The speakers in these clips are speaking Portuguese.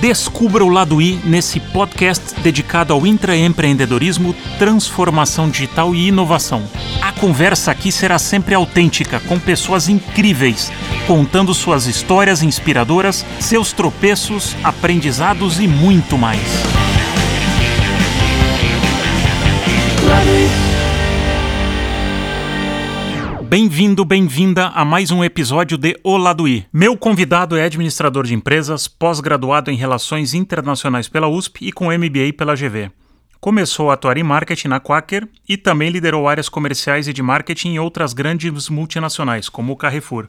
Descubra o lado I nesse podcast dedicado ao intraempreendedorismo, transformação digital e inovação. A conversa aqui será sempre autêntica, com pessoas incríveis, contando suas histórias inspiradoras, seus tropeços, aprendizados e muito mais. Bem-vindo, bem-vinda a mais um episódio de O Lado I. Meu convidado é administrador de empresas, pós-graduado em Relações Internacionais pela USP e com MBA pela GV. Começou a atuar em marketing na Quaker e também liderou áreas comerciais e de marketing em outras grandes multinacionais, como o Carrefour.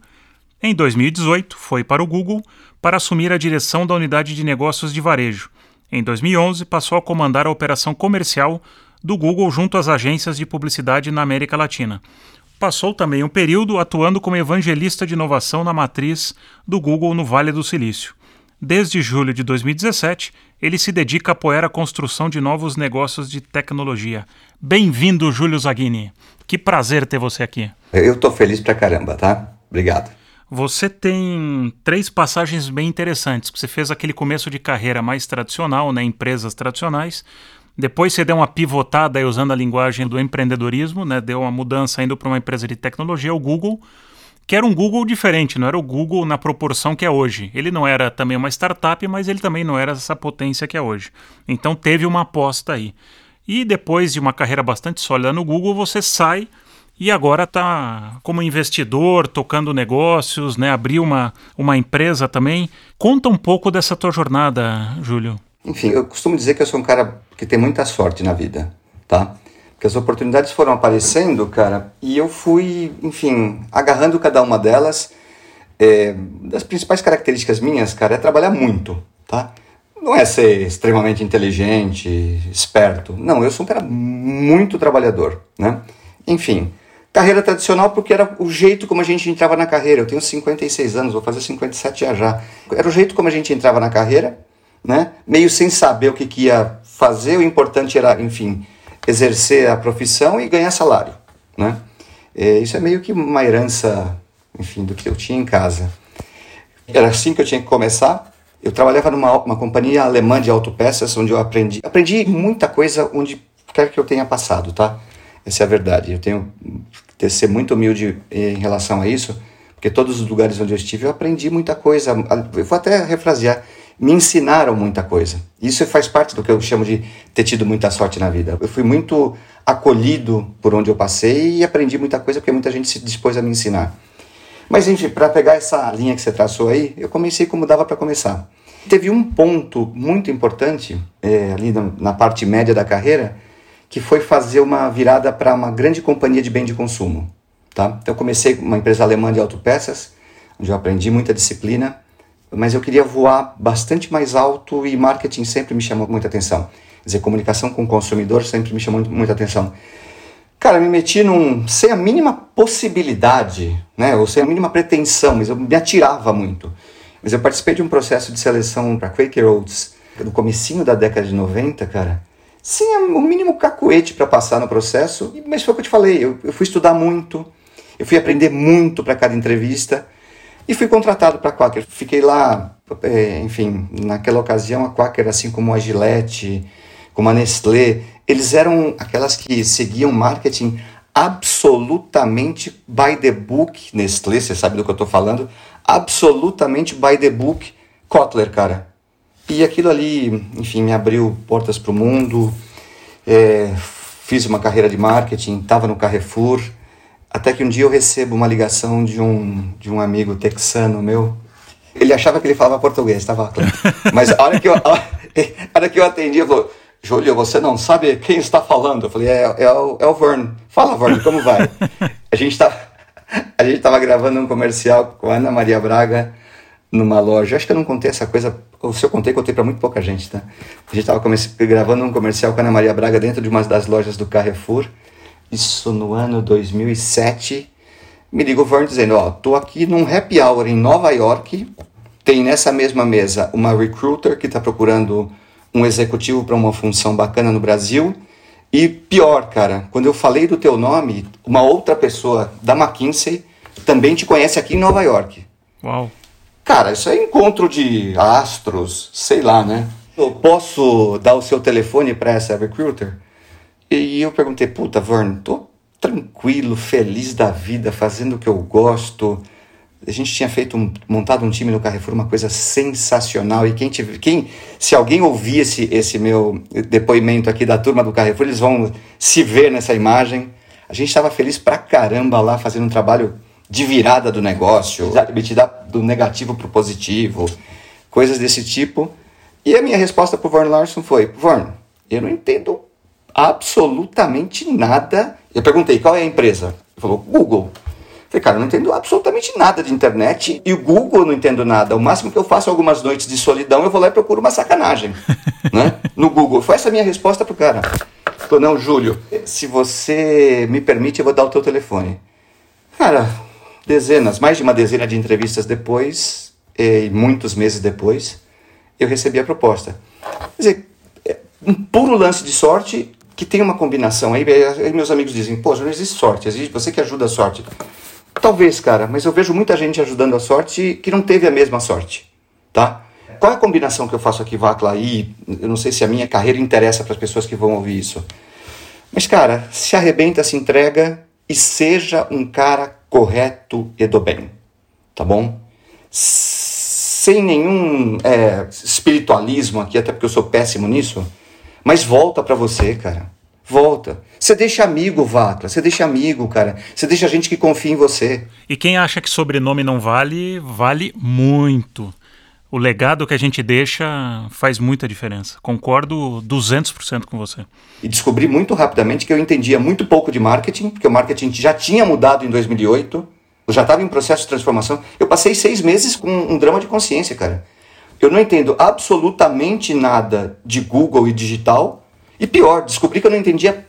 Em 2018, foi para o Google para assumir a direção da unidade de negócios de varejo. Em 2011, passou a comandar a operação comercial do Google junto às agências de publicidade na América Latina. Passou também um período atuando como evangelista de inovação na matriz do Google no Vale do Silício. Desde julho de 2017, ele se dedica a apoiar a construção de novos negócios de tecnologia. Bem-vindo, Júlio Zaghini. Que prazer ter você aqui. Eu tô feliz pra caramba, tá? Obrigado. Você tem três passagens bem interessantes. Você fez aquele começo de carreira mais tradicional, né, empresas tradicionais. Depois você deu uma pivotada aí usando a linguagem do empreendedorismo, né? Deu uma mudança indo para uma empresa de tecnologia, o Google, que era um Google diferente, não era o Google na proporção que é hoje. Ele não era também uma startup, mas ele também não era essa potência que é hoje. Então teve uma aposta aí. E depois de uma carreira bastante sólida no Google, você sai e agora está como investidor, tocando negócios, né? Abriu uma, uma empresa também. Conta um pouco dessa tua jornada, Júlio. Enfim, eu costumo dizer que eu sou um cara que tem muita sorte na vida, tá? Porque as oportunidades foram aparecendo, cara, e eu fui, enfim, agarrando cada uma delas. É, das principais características minhas, cara, é trabalhar muito, tá? Não é ser extremamente inteligente, esperto. Não, eu sou um cara muito trabalhador, né? Enfim, carreira tradicional porque era o jeito como a gente entrava na carreira. Eu tenho 56 anos, vou fazer 57 já já. Era o jeito como a gente entrava na carreira né? meio sem saber o que, que ia fazer, o importante era, enfim, exercer a profissão e ganhar salário. Né? É, isso é meio que uma herança, enfim, do que eu tinha em casa. Era assim que eu tinha que começar. Eu trabalhava numa uma companhia alemã de autopeças, onde eu aprendi. Aprendi muita coisa onde quer que eu tenha passado, tá? Essa é a verdade. Eu tenho que ser muito humilde em relação a isso, porque todos os lugares onde eu estive eu aprendi muita coisa. Eu vou até refrasear me ensinaram muita coisa. Isso faz parte do que eu chamo de ter tido muita sorte na vida. Eu fui muito acolhido por onde eu passei e aprendi muita coisa porque muita gente se dispôs a me ensinar. Mas enfim, para pegar essa linha que você traçou aí, eu comecei como dava para começar. Teve um ponto muito importante é, ali na, na parte média da carreira que foi fazer uma virada para uma grande companhia de bem de consumo. Tá? Então eu comecei com uma empresa alemã de autopeças, onde eu aprendi muita disciplina mas eu queria voar bastante mais alto e marketing sempre me chamou muita atenção. Quer dizer, comunicação com o consumidor sempre me chamou muita atenção. Cara, me meti num. sem a mínima possibilidade, né? Ou sem a mínima pretensão, mas eu me atirava muito. Mas eu participei de um processo de seleção para Quaker Oats no comecinho da década de 90, cara. Sem o mínimo cacuete para passar no processo, mas foi o que eu te falei. Eu, eu fui estudar muito, eu fui aprender muito para cada entrevista. E fui contratado para a Quaker. Fiquei lá, é, enfim, naquela ocasião a Quaker, assim como a Gillette, como a Nestlé, eles eram aquelas que seguiam marketing absolutamente by the book. Nestlé, você sabe do que eu estou falando? Absolutamente by the book. Kotler, cara. E aquilo ali, enfim, me abriu portas para o mundo. É, fiz uma carreira de marketing, estava no Carrefour até que um dia eu recebo uma ligação de um, de um amigo texano meu. Ele achava que ele falava português, estava claro. Mas a hora que eu, a hora que eu atendi, ele falou: Júlio, você não sabe quem está falando? Eu falei: é, é, o, é o Vern. Fala, Vern, como vai? A gente tá, estava gravando um comercial com a Ana Maria Braga numa loja. Acho que eu não contei essa coisa, ou se eu contei, contei para muito pouca gente, tá? A gente estava gravando um comercial com a Ana Maria Braga dentro de uma das lojas do Carrefour isso no ano 2007, me liga o Vern dizendo, ó, tô aqui num happy hour em Nova York, tem nessa mesma mesa uma recruiter que está procurando um executivo para uma função bacana no Brasil, e pior, cara, quando eu falei do teu nome, uma outra pessoa da McKinsey também te conhece aqui em Nova York. Uau. cara, isso é encontro de astros, sei lá, né? Eu posso dar o seu telefone para essa recruiter? E eu perguntei, puta, Vern, tô tranquilo, feliz da vida, fazendo o que eu gosto. A gente tinha feito um, montado um time no Carrefour, uma coisa sensacional. E quem, tive, quem se alguém ouvir esse, esse meu depoimento aqui da turma do Carrefour, eles vão se ver nessa imagem. A gente estava feliz pra caramba lá, fazendo um trabalho de virada do negócio, de dar do negativo para o positivo, coisas desse tipo. E a minha resposta para o Vern Larson foi: Vern, eu não entendo absolutamente nada. Eu perguntei qual é a empresa. Ele falou: Google. Falei, cara, eu não entendo absolutamente nada de internet e o Google eu não entendo nada. O máximo que eu faço algumas noites de solidão, eu vou lá e procuro uma sacanagem né? no Google. Foi essa a minha resposta pro cara. Falei, não, Júlio, se você me permite, eu vou dar o teu telefone. Cara, dezenas, mais de uma dezena de entrevistas depois, e muitos meses depois, eu recebi a proposta. Quer dizer, é um puro lance de sorte que tem uma combinação. Aí, aí meus amigos dizem, pô, não existe sorte, existe você que ajuda a sorte. Talvez, cara, mas eu vejo muita gente ajudando a sorte que não teve a mesma sorte, tá? Qual é a combinação que eu faço aqui, Vacla? Aí, eu não sei se a minha carreira interessa para as pessoas que vão ouvir isso. Mas, cara, se arrebenta, se entrega e seja um cara correto e do bem, tá bom? Sem nenhum é, espiritualismo aqui, até porque eu sou péssimo nisso, mas volta para você, cara. Volta. Você deixa amigo, Vacla. Você deixa amigo, cara. Você deixa gente que confia em você. E quem acha que sobrenome não vale, vale muito. O legado que a gente deixa faz muita diferença. Concordo 200% com você. E descobri muito rapidamente que eu entendia muito pouco de marketing, porque o marketing já tinha mudado em 2008. Eu já estava em processo de transformação. Eu passei seis meses com um drama de consciência, cara. Eu não entendo absolutamente nada de Google e digital. E pior, descobri que eu não entendia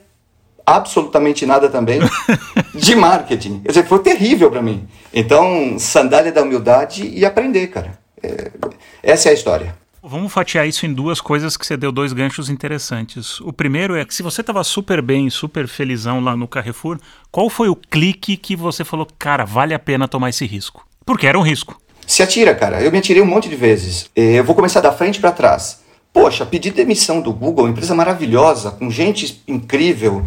absolutamente nada também de marketing. Quer dizer, foi terrível para mim. Então, sandália da humildade e aprender, cara. É, essa é a história. Vamos fatiar isso em duas coisas que você deu dois ganchos interessantes. O primeiro é que se você estava super bem, super felizão lá no Carrefour, qual foi o clique que você falou, cara, vale a pena tomar esse risco? Porque era um risco. Se atira, cara. Eu me atirei um monte de vezes. É, eu vou começar da frente para trás. Poxa, pedi demissão do Google, empresa maravilhosa, com gente incrível,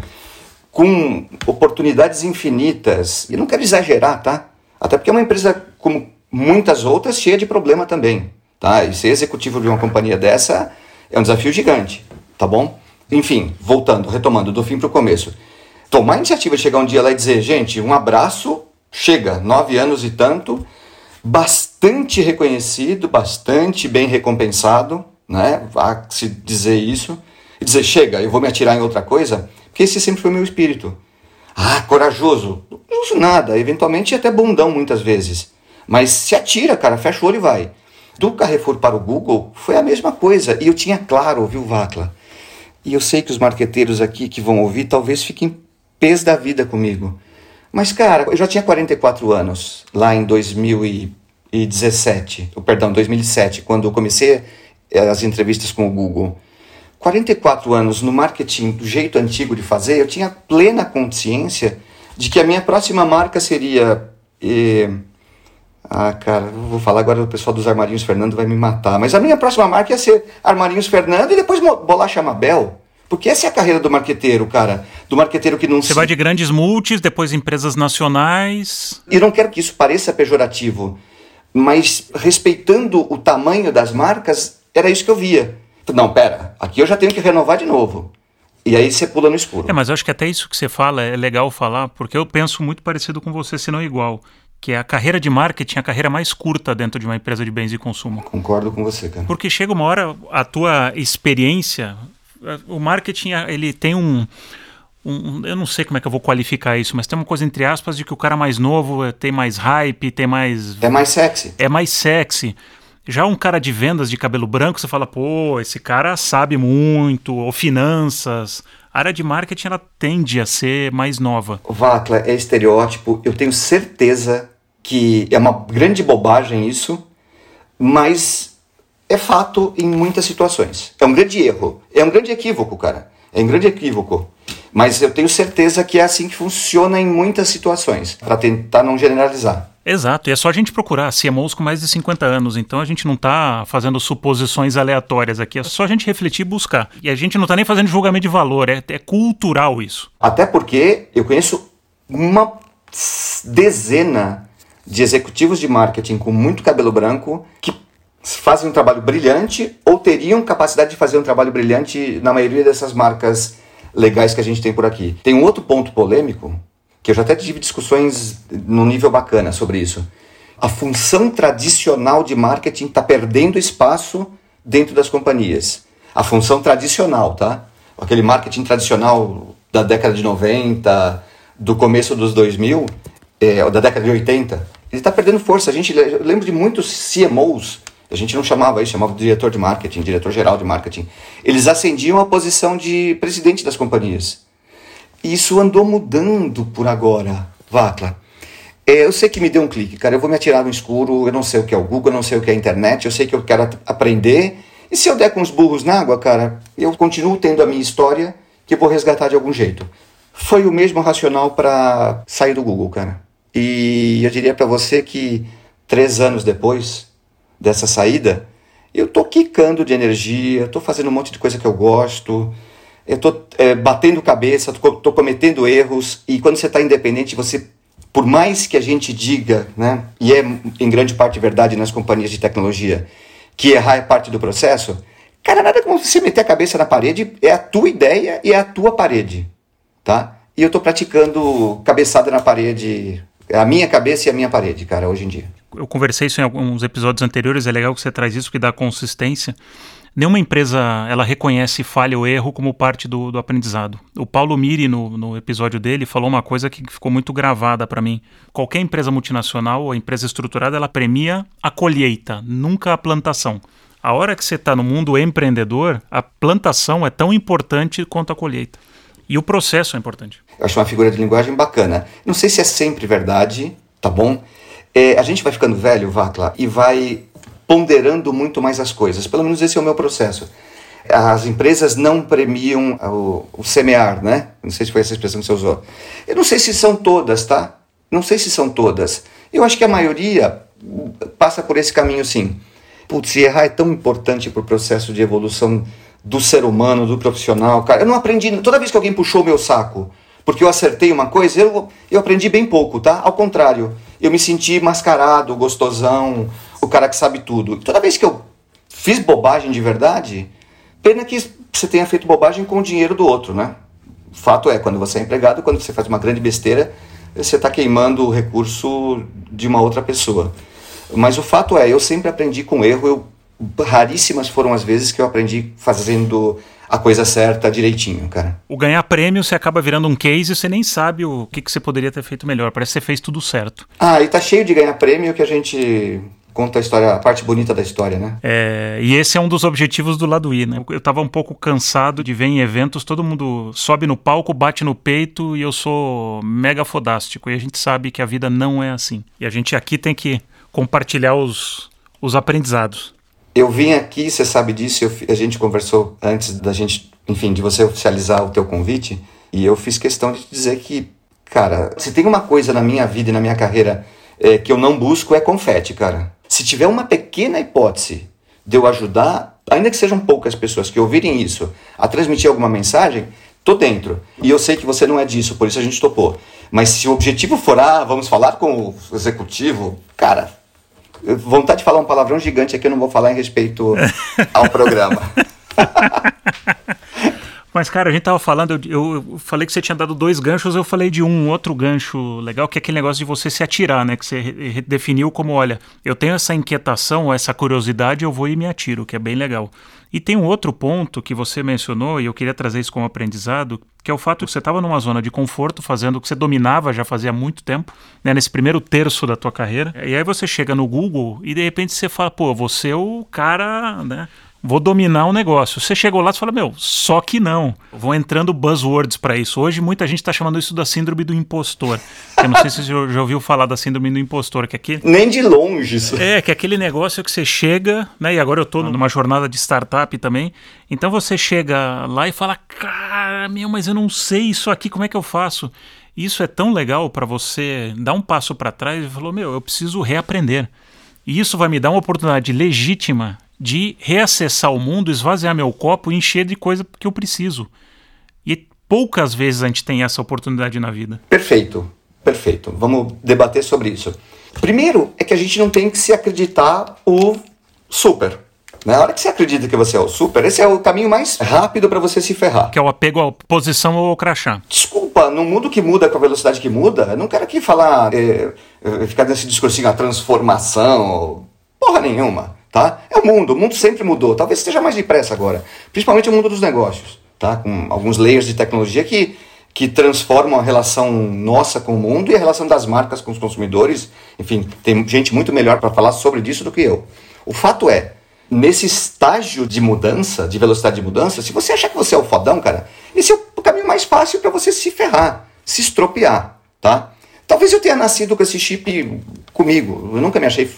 com oportunidades infinitas. E não quero exagerar, tá? Até porque é uma empresa como muitas outras cheia de problema também, tá? E ser executivo de uma companhia dessa é um desafio gigante, tá bom? Enfim, voltando, retomando do fim para o começo. Tomar a iniciativa de chegar um dia lá e dizer, gente, um abraço, chega, nove anos e tanto, bastante reconhecido, bastante bem recompensado, né? Vá se dizer isso, e dizer, chega, eu vou me atirar em outra coisa, porque esse sempre foi meu espírito. Ah, corajoso. Não uso nada, eventualmente até bundão muitas vezes. Mas se atira, cara, fecha o olho e vai. Do Carrefour para o Google foi a mesma coisa. E eu tinha claro, viu, Vacla? E eu sei que os marqueteiros aqui que vão ouvir talvez fiquem pés da vida comigo. Mas, cara, eu já tinha 44 anos lá em 2017, ou perdão, 2007, quando eu comecei as entrevistas com o Google. 44 anos no marketing do jeito antigo de fazer, eu tinha plena consciência de que a minha próxima marca seria. Eh, ah, cara, vou falar agora do pessoal dos Armarinhos Fernando vai me matar. Mas a minha próxima marca ia ser Armarinhos Fernando e depois Bolacha Mabel. Porque essa é a carreira do marqueteiro, cara. Do marqueteiro que não Você se... vai de grandes multis, depois empresas nacionais. E não quero que isso pareça pejorativo, mas respeitando o tamanho das marcas, era isso que eu via. Não, pera, aqui eu já tenho que renovar de novo. E aí você pula no escuro. É, mas eu acho que até isso que você fala é legal falar, porque eu penso muito parecido com você, se não igual que é a carreira de marketing, a carreira mais curta dentro de uma empresa de bens de consumo. Concordo com você, cara. Porque chega uma hora, a tua experiência, o marketing, ele tem um, um, eu não sei como é que eu vou qualificar isso, mas tem uma coisa entre aspas de que o cara mais novo é, tem mais hype, tem mais... É mais sexy. É mais sexy. Já um cara de vendas de cabelo branco, você fala, pô, esse cara sabe muito, ou finanças, a área de marketing ela tende a ser mais nova. Vacla, é estereótipo. Eu tenho certeza que é uma grande bobagem isso, mas é fato em muitas situações. É um grande erro. É um grande equívoco, cara. É um grande equívoco. Mas eu tenho certeza que é assim que funciona em muitas situações, para tentar não generalizar. Exato, e é só a gente procurar CMOs com mais de 50 anos, então a gente não está fazendo suposições aleatórias aqui, é só a gente refletir e buscar. E a gente não está nem fazendo julgamento de valor, é, é cultural isso. Até porque eu conheço uma dezena de executivos de marketing com muito cabelo branco que fazem um trabalho brilhante ou teriam capacidade de fazer um trabalho brilhante na maioria dessas marcas legais que a gente tem por aqui. Tem um outro ponto polêmico que eu já até tive discussões num nível bacana sobre isso. A função tradicional de marketing está perdendo espaço dentro das companhias. A função tradicional, tá? Aquele marketing tradicional da década de 90, do começo dos 2000, é, da década de 80, ele está perdendo força. A gente eu lembro de muitos CMOs, a gente não chamava isso, chamava de diretor de marketing, diretor geral de marketing. Eles ascendiam a posição de presidente das companhias. E isso andou mudando por agora, Vacla. É, eu sei que me deu um clique, cara. Eu vou me atirar no escuro. Eu não sei o que é o Google, eu não sei o que é a internet. Eu sei que eu quero aprender. E se eu der com os burros na água, cara, eu continuo tendo a minha história que eu vou resgatar de algum jeito. Foi o mesmo racional para sair do Google, cara. E eu diria para você que três anos depois dessa saída, eu tô quicando de energia, tô fazendo um monte de coisa que eu gosto eu estou é, batendo cabeça, estou cometendo erros, e quando você está independente, você, por mais que a gente diga, né, e é em grande parte verdade nas companhias de tecnologia, que errar é parte do processo, cara, nada como você meter a cabeça na parede, é a tua ideia e é a tua parede, tá? E eu estou praticando cabeçada na parede, a minha cabeça e a minha parede, cara, hoje em dia. Eu conversei isso em alguns episódios anteriores, é legal que você traz isso, que dá consistência nenhuma empresa ela reconhece falha ou erro como parte do, do aprendizado. O Paulo Miri, no, no, episódio dele, falou uma coisa que ficou muito gravada para mim. Qualquer empresa multinacional ou empresa estruturada, ela premia a colheita, nunca a plantação. A hora que você está no mundo empreendedor, a plantação é tão importante quanto a colheita. E o processo é importante. Eu acho uma figura de linguagem bacana. Não sei se é sempre verdade, tá bom? É, a gente vai ficando velho, Vacla, e vai ponderando muito mais as coisas. Pelo menos esse é o meu processo. As empresas não premiam o, o semear, né? Não sei se foi essa expressão que você usou. Eu não sei se são todas, tá? Não sei se são todas. Eu acho que a maioria passa por esse caminho sim. Putz, errar é tão importante para o processo de evolução do ser humano, do profissional. Cara, eu não aprendi. Toda vez que alguém puxou meu saco porque eu acertei uma coisa, eu, eu aprendi bem pouco, tá? Ao contrário, eu me senti mascarado, gostosão, o cara que sabe tudo. Toda vez que eu fiz bobagem de verdade, pena que você tenha feito bobagem com o dinheiro do outro, né? Fato é, quando você é empregado, quando você faz uma grande besteira, você está queimando o recurso de uma outra pessoa. Mas o fato é, eu sempre aprendi com erro. Eu, raríssimas foram as vezes que eu aprendi fazendo a coisa certa direitinho, cara. O ganhar prêmio, você acaba virando um case e você nem sabe o que, que você poderia ter feito melhor. Parece que você fez tudo certo. Ah, e tá cheio de ganhar prêmio que a gente conta a história, a parte bonita da história, né? É, e esse é um dos objetivos do lado I, né? Eu tava um pouco cansado de ver em eventos todo mundo sobe no palco, bate no peito e eu sou mega fodástico. E a gente sabe que a vida não é assim. E a gente aqui tem que compartilhar os, os aprendizados. Eu vim aqui, você sabe disso, eu, a gente conversou antes da gente, enfim, de você oficializar o teu convite, e eu fiz questão de dizer que, cara, se tem uma coisa na minha vida e na minha carreira é, que eu não busco é confete, cara. Se tiver uma pequena hipótese de eu ajudar, ainda que sejam poucas pessoas que ouvirem isso, a transmitir alguma mensagem, tô dentro. E eu sei que você não é disso, por isso a gente topou. Mas se o objetivo for, ah, vamos falar com o executivo, cara, vontade de falar um palavrão gigante aqui, eu não vou falar em respeito ao programa. Mas, cara, a gente tava falando, eu, eu, falei que você tinha dado dois ganchos, eu falei de um outro gancho legal, que é aquele negócio de você se atirar, né? Que você definiu como, olha, eu tenho essa inquietação, essa curiosidade, eu vou e me atiro, que é bem legal. E tem um outro ponto que você mencionou, e eu queria trazer isso como aprendizado, que é o fato que você estava numa zona de conforto, fazendo o que você dominava já fazia muito tempo, né, nesse primeiro terço da tua carreira. E aí você chega no Google e de repente você fala, pô, você é o cara, né? Vou dominar o um negócio. Você chegou lá e fala, meu, só que não. Vão entrando buzzwords para isso. Hoje muita gente está chamando isso da síndrome do impostor. Eu não sei se você já ouviu falar da síndrome do impostor, que é aquele... Nem de longe isso. É, que é aquele negócio que você chega, né? E agora eu estou numa jornada de startup também. Então você chega lá e fala, cara, meu, mas eu não sei isso aqui, como é que eu faço? Isso é tão legal para você dar um passo para trás e falar: meu, eu preciso reaprender. E isso vai me dar uma oportunidade legítima de reacessar o mundo, esvaziar meu copo e encher de coisa que eu preciso. E poucas vezes a gente tem essa oportunidade na vida. Perfeito, perfeito. Vamos debater sobre isso. Primeiro é que a gente não tem que se acreditar o super. Na hora que você acredita que você é o super, esse é o caminho mais rápido para você se ferrar. Que é o apego à posição ou ao crachá. Desculpa, no mundo que muda com a velocidade que muda, eu não quero aqui falar, é, é, ficar nesse discursinho, a transformação, porra nenhuma, tá? É o mundo, o mundo sempre mudou, talvez esteja mais depressa agora, principalmente o mundo dos negócios, tá? Com alguns layers de tecnologia que, que transformam a relação nossa com o mundo e a relação das marcas com os consumidores. Enfim, tem gente muito melhor para falar sobre isso do que eu. O fato é, nesse estágio de mudança, de velocidade de mudança, se você achar que você é o fodão, cara, esse é o caminho mais fácil para você se ferrar, se estropiar, tá? Talvez eu tenha nascido com esse chip comigo. Eu nunca me achei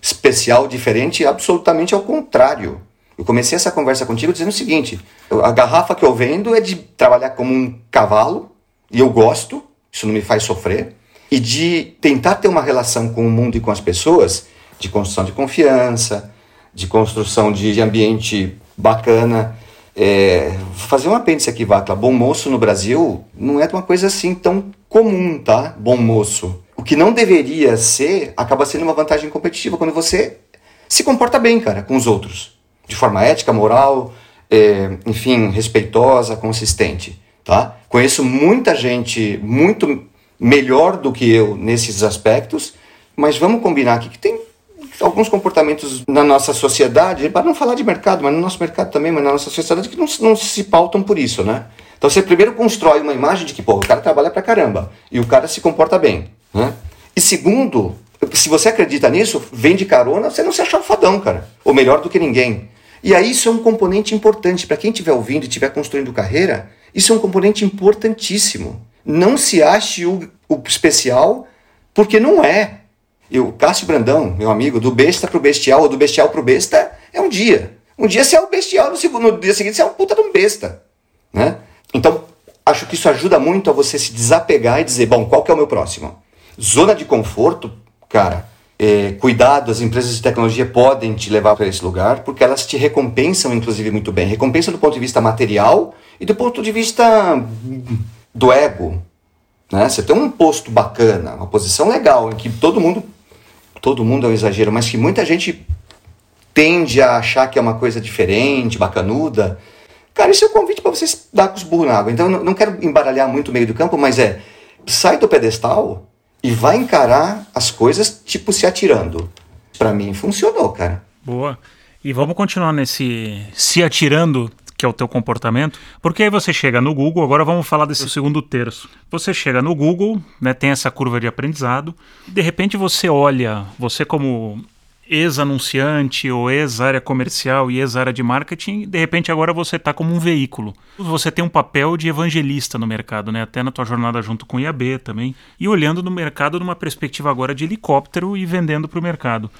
especial, diferente, absolutamente ao contrário. Eu comecei essa conversa contigo dizendo o seguinte: a garrafa que eu vendo é de trabalhar como um cavalo, e eu gosto, isso não me faz sofrer, e de tentar ter uma relação com o mundo e com as pessoas, de construção de confiança, de construção de ambiente bacana. É, fazer um apêndice aqui, Vacla. Bom moço no Brasil não é uma coisa assim tão comum, tá? Bom moço. O que não deveria ser acaba sendo uma vantagem competitiva quando você se comporta bem, cara, com os outros. De forma ética, moral, é, enfim, respeitosa, consistente, tá? Conheço muita gente muito melhor do que eu nesses aspectos, mas vamos combinar aqui que tem alguns comportamentos na nossa sociedade, para não falar de mercado, mas no nosso mercado também, mas na nossa sociedade, que não, não se pautam por isso, né? Então você primeiro constrói uma imagem de que, pô, o cara trabalha pra caramba e o cara se comporta bem, né? E segundo, se você acredita nisso, vem de carona, você não se acha um fodão, cara. Ou melhor do que ninguém. E aí isso é um componente importante. Para quem estiver ouvindo e estiver construindo carreira, isso é um componente importantíssimo. Não se ache o, o especial, porque não é. Eu, Cássio Brandão, meu amigo, do besta pro bestial ou do bestial pro besta é um dia. Um dia você é o bestial, no, segundo, no dia seguinte você é um puta de um besta. Né? Então, acho que isso ajuda muito a você se desapegar e dizer, bom, qual que é o meu próximo? Zona de conforto, cara, é, cuidado, as empresas de tecnologia podem te levar para esse lugar, porque elas te recompensam, inclusive, muito bem. Recompensa do ponto de vista material e do ponto de vista do ego. Né? Você tem um posto bacana, uma posição legal, em que todo mundo todo mundo é um exagero, mas que muita gente tende a achar que é uma coisa diferente, bacanuda. Cara, isso é um convite para vocês dar com os burros na água. Então, eu não quero embaralhar muito o meio do campo, mas é sai do pedestal e vai encarar as coisas tipo se atirando. Para mim funcionou, cara. Boa. E vamos continuar nesse se atirando que é o teu comportamento, porque aí você chega no Google, agora vamos falar desse segundo terço. Você chega no Google, né, tem essa curva de aprendizado, de repente você olha, você como ex-anunciante ou ex-área comercial e ex-área de marketing, de repente agora você está como um veículo. Você tem um papel de evangelista no mercado, né? até na tua jornada junto com o IAB também, e olhando no mercado numa perspectiva agora de helicóptero e vendendo para o mercado.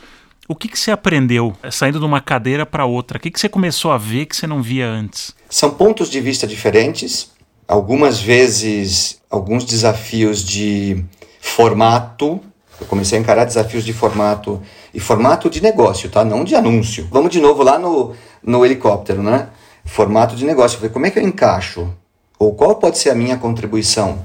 O que, que você aprendeu eh, saindo de uma cadeira para outra? O que, que você começou a ver que você não via antes? São pontos de vista diferentes, algumas vezes alguns desafios de formato. Eu comecei a encarar desafios de formato e formato de negócio, tá? Não de anúncio. Vamos de novo lá no, no helicóptero, né? Formato de negócio. Como é que eu encaixo? Ou qual pode ser a minha contribuição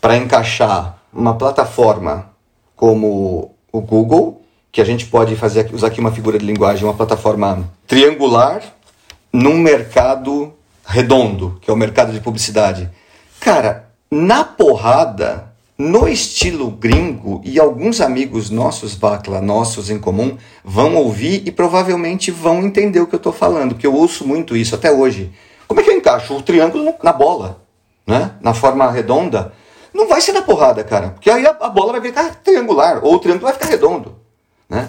para encaixar uma plataforma como o Google que a gente pode fazer usar aqui uma figura de linguagem, uma plataforma triangular num mercado redondo, que é o mercado de publicidade. Cara, na porrada, no estilo gringo, e alguns amigos nossos, Vacla, nossos em comum, vão ouvir e provavelmente vão entender o que eu estou falando, porque eu ouço muito isso até hoje. Como é que eu encaixo o triângulo na bola, né? na forma redonda? Não vai ser na porrada, cara, porque aí a, bola vai ficar triangular, ou o triângulo vai ficar redondo. Né?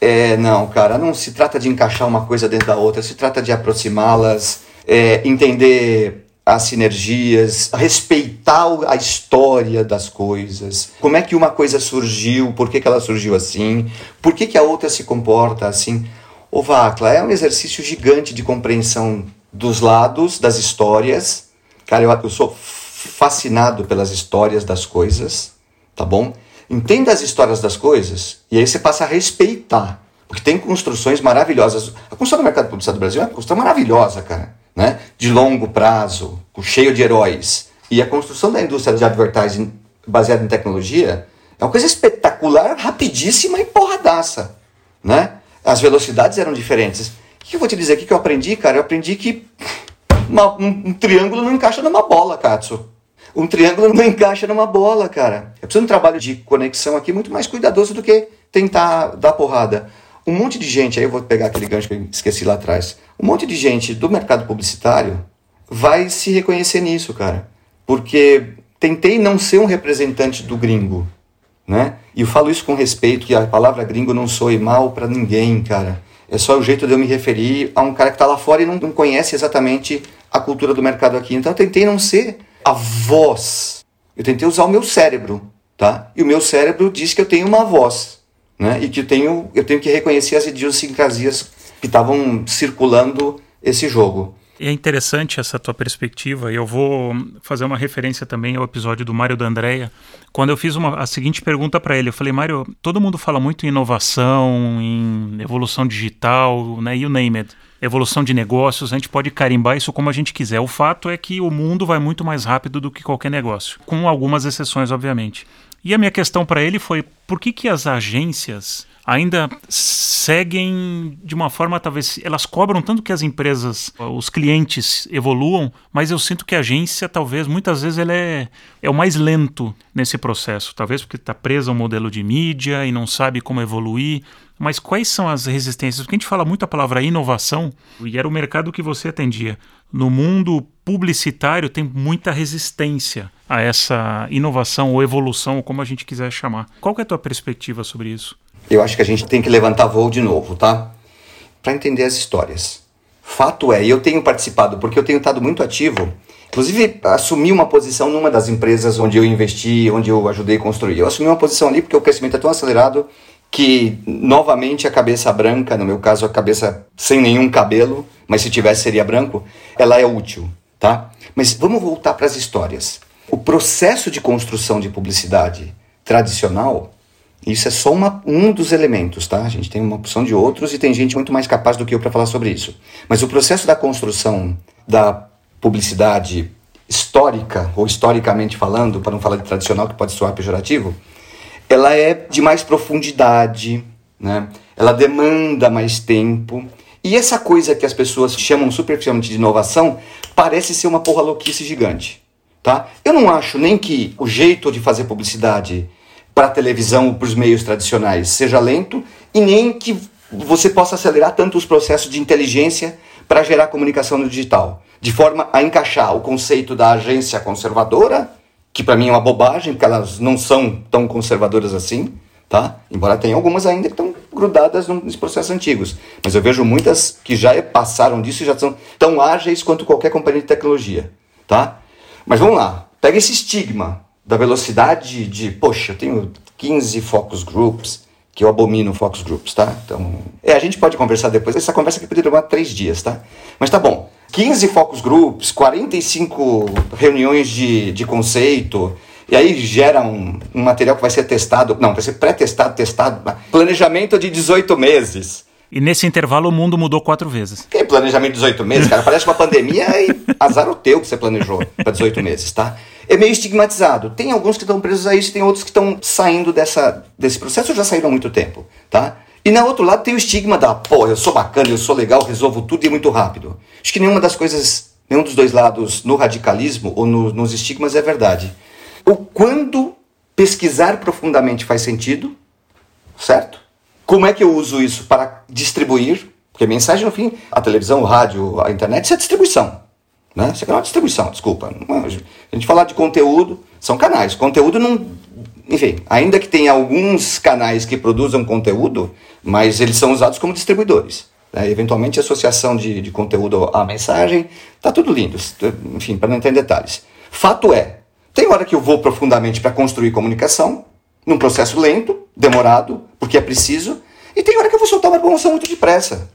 É, não, cara, não se trata de encaixar uma coisa dentro da outra, se trata de aproximá-las, é, entender as sinergias, respeitar a história das coisas, como é que uma coisa surgiu, por que, que ela surgiu assim, por que, que a outra se comporta assim. O Vacla é um exercício gigante de compreensão dos lados, das histórias. Cara, eu, eu sou fascinado pelas histórias das coisas, tá bom? Entenda as histórias das coisas e aí você passa a respeitar. Porque tem construções maravilhosas. A construção do mercado publicitário do Brasil é uma construção maravilhosa, cara. Né? De longo prazo, cheio de heróis. E a construção da indústria de advertising baseada em tecnologia é uma coisa espetacular, rapidíssima e porradaça. Né? As velocidades eram diferentes. O que eu vou te dizer? O que eu aprendi, cara? Eu aprendi que uma, um, um, triângulo não encaixa numa bola, Katsu. Um triângulo não encaixa numa bola, cara. Eu preciso de um trabalho de conexão aqui muito mais cuidadoso do que tentar dar porrada. Um monte de gente, aí eu vou pegar aquele gancho que eu esqueci lá atrás. Um monte de gente do mercado publicitário vai se reconhecer nisso, cara. Porque tentei não ser um representante do gringo, né? E eu falo isso com respeito, que a palavra gringo não soe mal para ninguém, cara. É só o jeito de eu me referir a um cara que está lá fora e não, não conhece exatamente a cultura do mercado aqui. Então eu tentei não ser a voz. Eu tentei usar o meu cérebro, tá? E o meu cérebro diz que eu tenho uma voz, né? E que tenho, eu tenho que reconhecer as idiosincrasias que estavam circulando esse jogo. É interessante essa tua perspectiva e eu vou fazer uma referência também ao episódio do Mário D'Andrea, quando eu fiz uma, a seguinte pergunta para ele. Eu falei, Mário, todo mundo fala muito em inovação, em evolução digital, né, you name it, evolução de negócios, a gente pode carimbar isso como a gente quiser. O fato é que o mundo vai muito mais rápido do que qualquer negócio, com algumas exceções, obviamente. E a minha questão para ele foi, por que, que as agências ainda seguem de uma forma talvez elas cobram tanto que as empresas, os clientes evoluam, mas eu sinto que a agência talvez muitas vezes ele é, é o mais lento nesse processo, talvez porque está presa ao modelo de mídia e não sabe como evoluir. Mas quais são as resistências? Porque a gente fala muito a palavra inovação e era o mercado que você atendia. No mundo publicitário tem muita resistência a essa inovação ou evolução, ou como a gente quiser chamar. Qual é a tua perspectiva sobre isso? Eu acho que a gente tem que levantar voo de novo, tá? Para entender as histórias. Fato é, e eu tenho participado, porque eu tenho estado muito ativo, inclusive assumi uma posição numa das empresas onde eu investi, onde eu ajudei a construir. Eu assumi uma posição ali porque o crescimento é tão acelerado que, novamente, a cabeça branca, no meu caso, a cabeça sem nenhum cabelo, mas se tivesse seria branco, ela é útil, tá? Mas vamos voltar para as histórias. O processo de construção de publicidade tradicional isso é só uma, um dos elementos, tá? A gente tem uma opção de outros e tem gente muito mais capaz do que eu para falar sobre isso. Mas o processo da construção da publicidade histórica, ou historicamente falando, para não falar de tradicional, que pode soar pejorativo, ela é de mais profundidade, né? ela demanda mais tempo. E essa coisa que as pessoas chamam superficialmente de inovação parece ser uma porra louquice gigante. Tá? Eu não acho nem que o jeito de fazer publicidade para a televisão ou para os meios tradicionais seja lento e nem que você possa acelerar tanto os processos de inteligência para gerar comunicação no digital, de forma a encaixar o conceito da agência conservadora, que para mim é uma bobagem, porque elas não são tão conservadoras assim, tá? Embora tenha algumas ainda que estão grudadas nos processos antigos, mas eu vejo muitas que já passaram disso e já são tão ágeis quanto qualquer companhia de tecnologia, tá? Mas vamos lá, pega esse estigma da velocidade de, poxa, eu tenho 15 focus groups, que eu abomino focus groups, tá? Então, é, a gente pode conversar depois. Essa conversa aqui poderia durar três dias, tá? Mas tá bom. 15 focus groups, 45 reuniões de, de conceito, e aí gera um, um material que vai ser testado, não, vai ser pré-testado, testado, planejamento de 18 meses. E nesse intervalo o mundo mudou quatro vezes. Que planejamento de 18 meses, cara? Parece uma pandemia e azar o teu que você planejou para 18 meses, tá? é meio estigmatizado. Tem alguns que estão presos a isso, tem outros que estão saindo dessa, desse processo, já saíram há muito tempo, tá? E na outro lado tem o estigma da, pô, eu sou bacana, eu sou legal, resolvo tudo e muito rápido. Acho que nenhuma das coisas, nenhum dos dois lados, no radicalismo ou no, nos estigmas, é verdade. O quando pesquisar profundamente faz sentido, certo? Como é que eu uso isso para distribuir? Porque mensagem, no fim, a televisão, o rádio, a internet, isso é distribuição. Né? Isso é distribuição, desculpa. A gente falar de conteúdo, são canais. Conteúdo não. Enfim, ainda que tenha alguns canais que produzam conteúdo, mas eles são usados como distribuidores. Né? Eventualmente, associação de, de conteúdo à mensagem, tá tudo lindo. Enfim, para não entrar em detalhes. Fato é, tem hora que eu vou profundamente para construir comunicação, num processo lento, demorado, porque é preciso, e tem hora que eu vou soltar uma promoção muito depressa.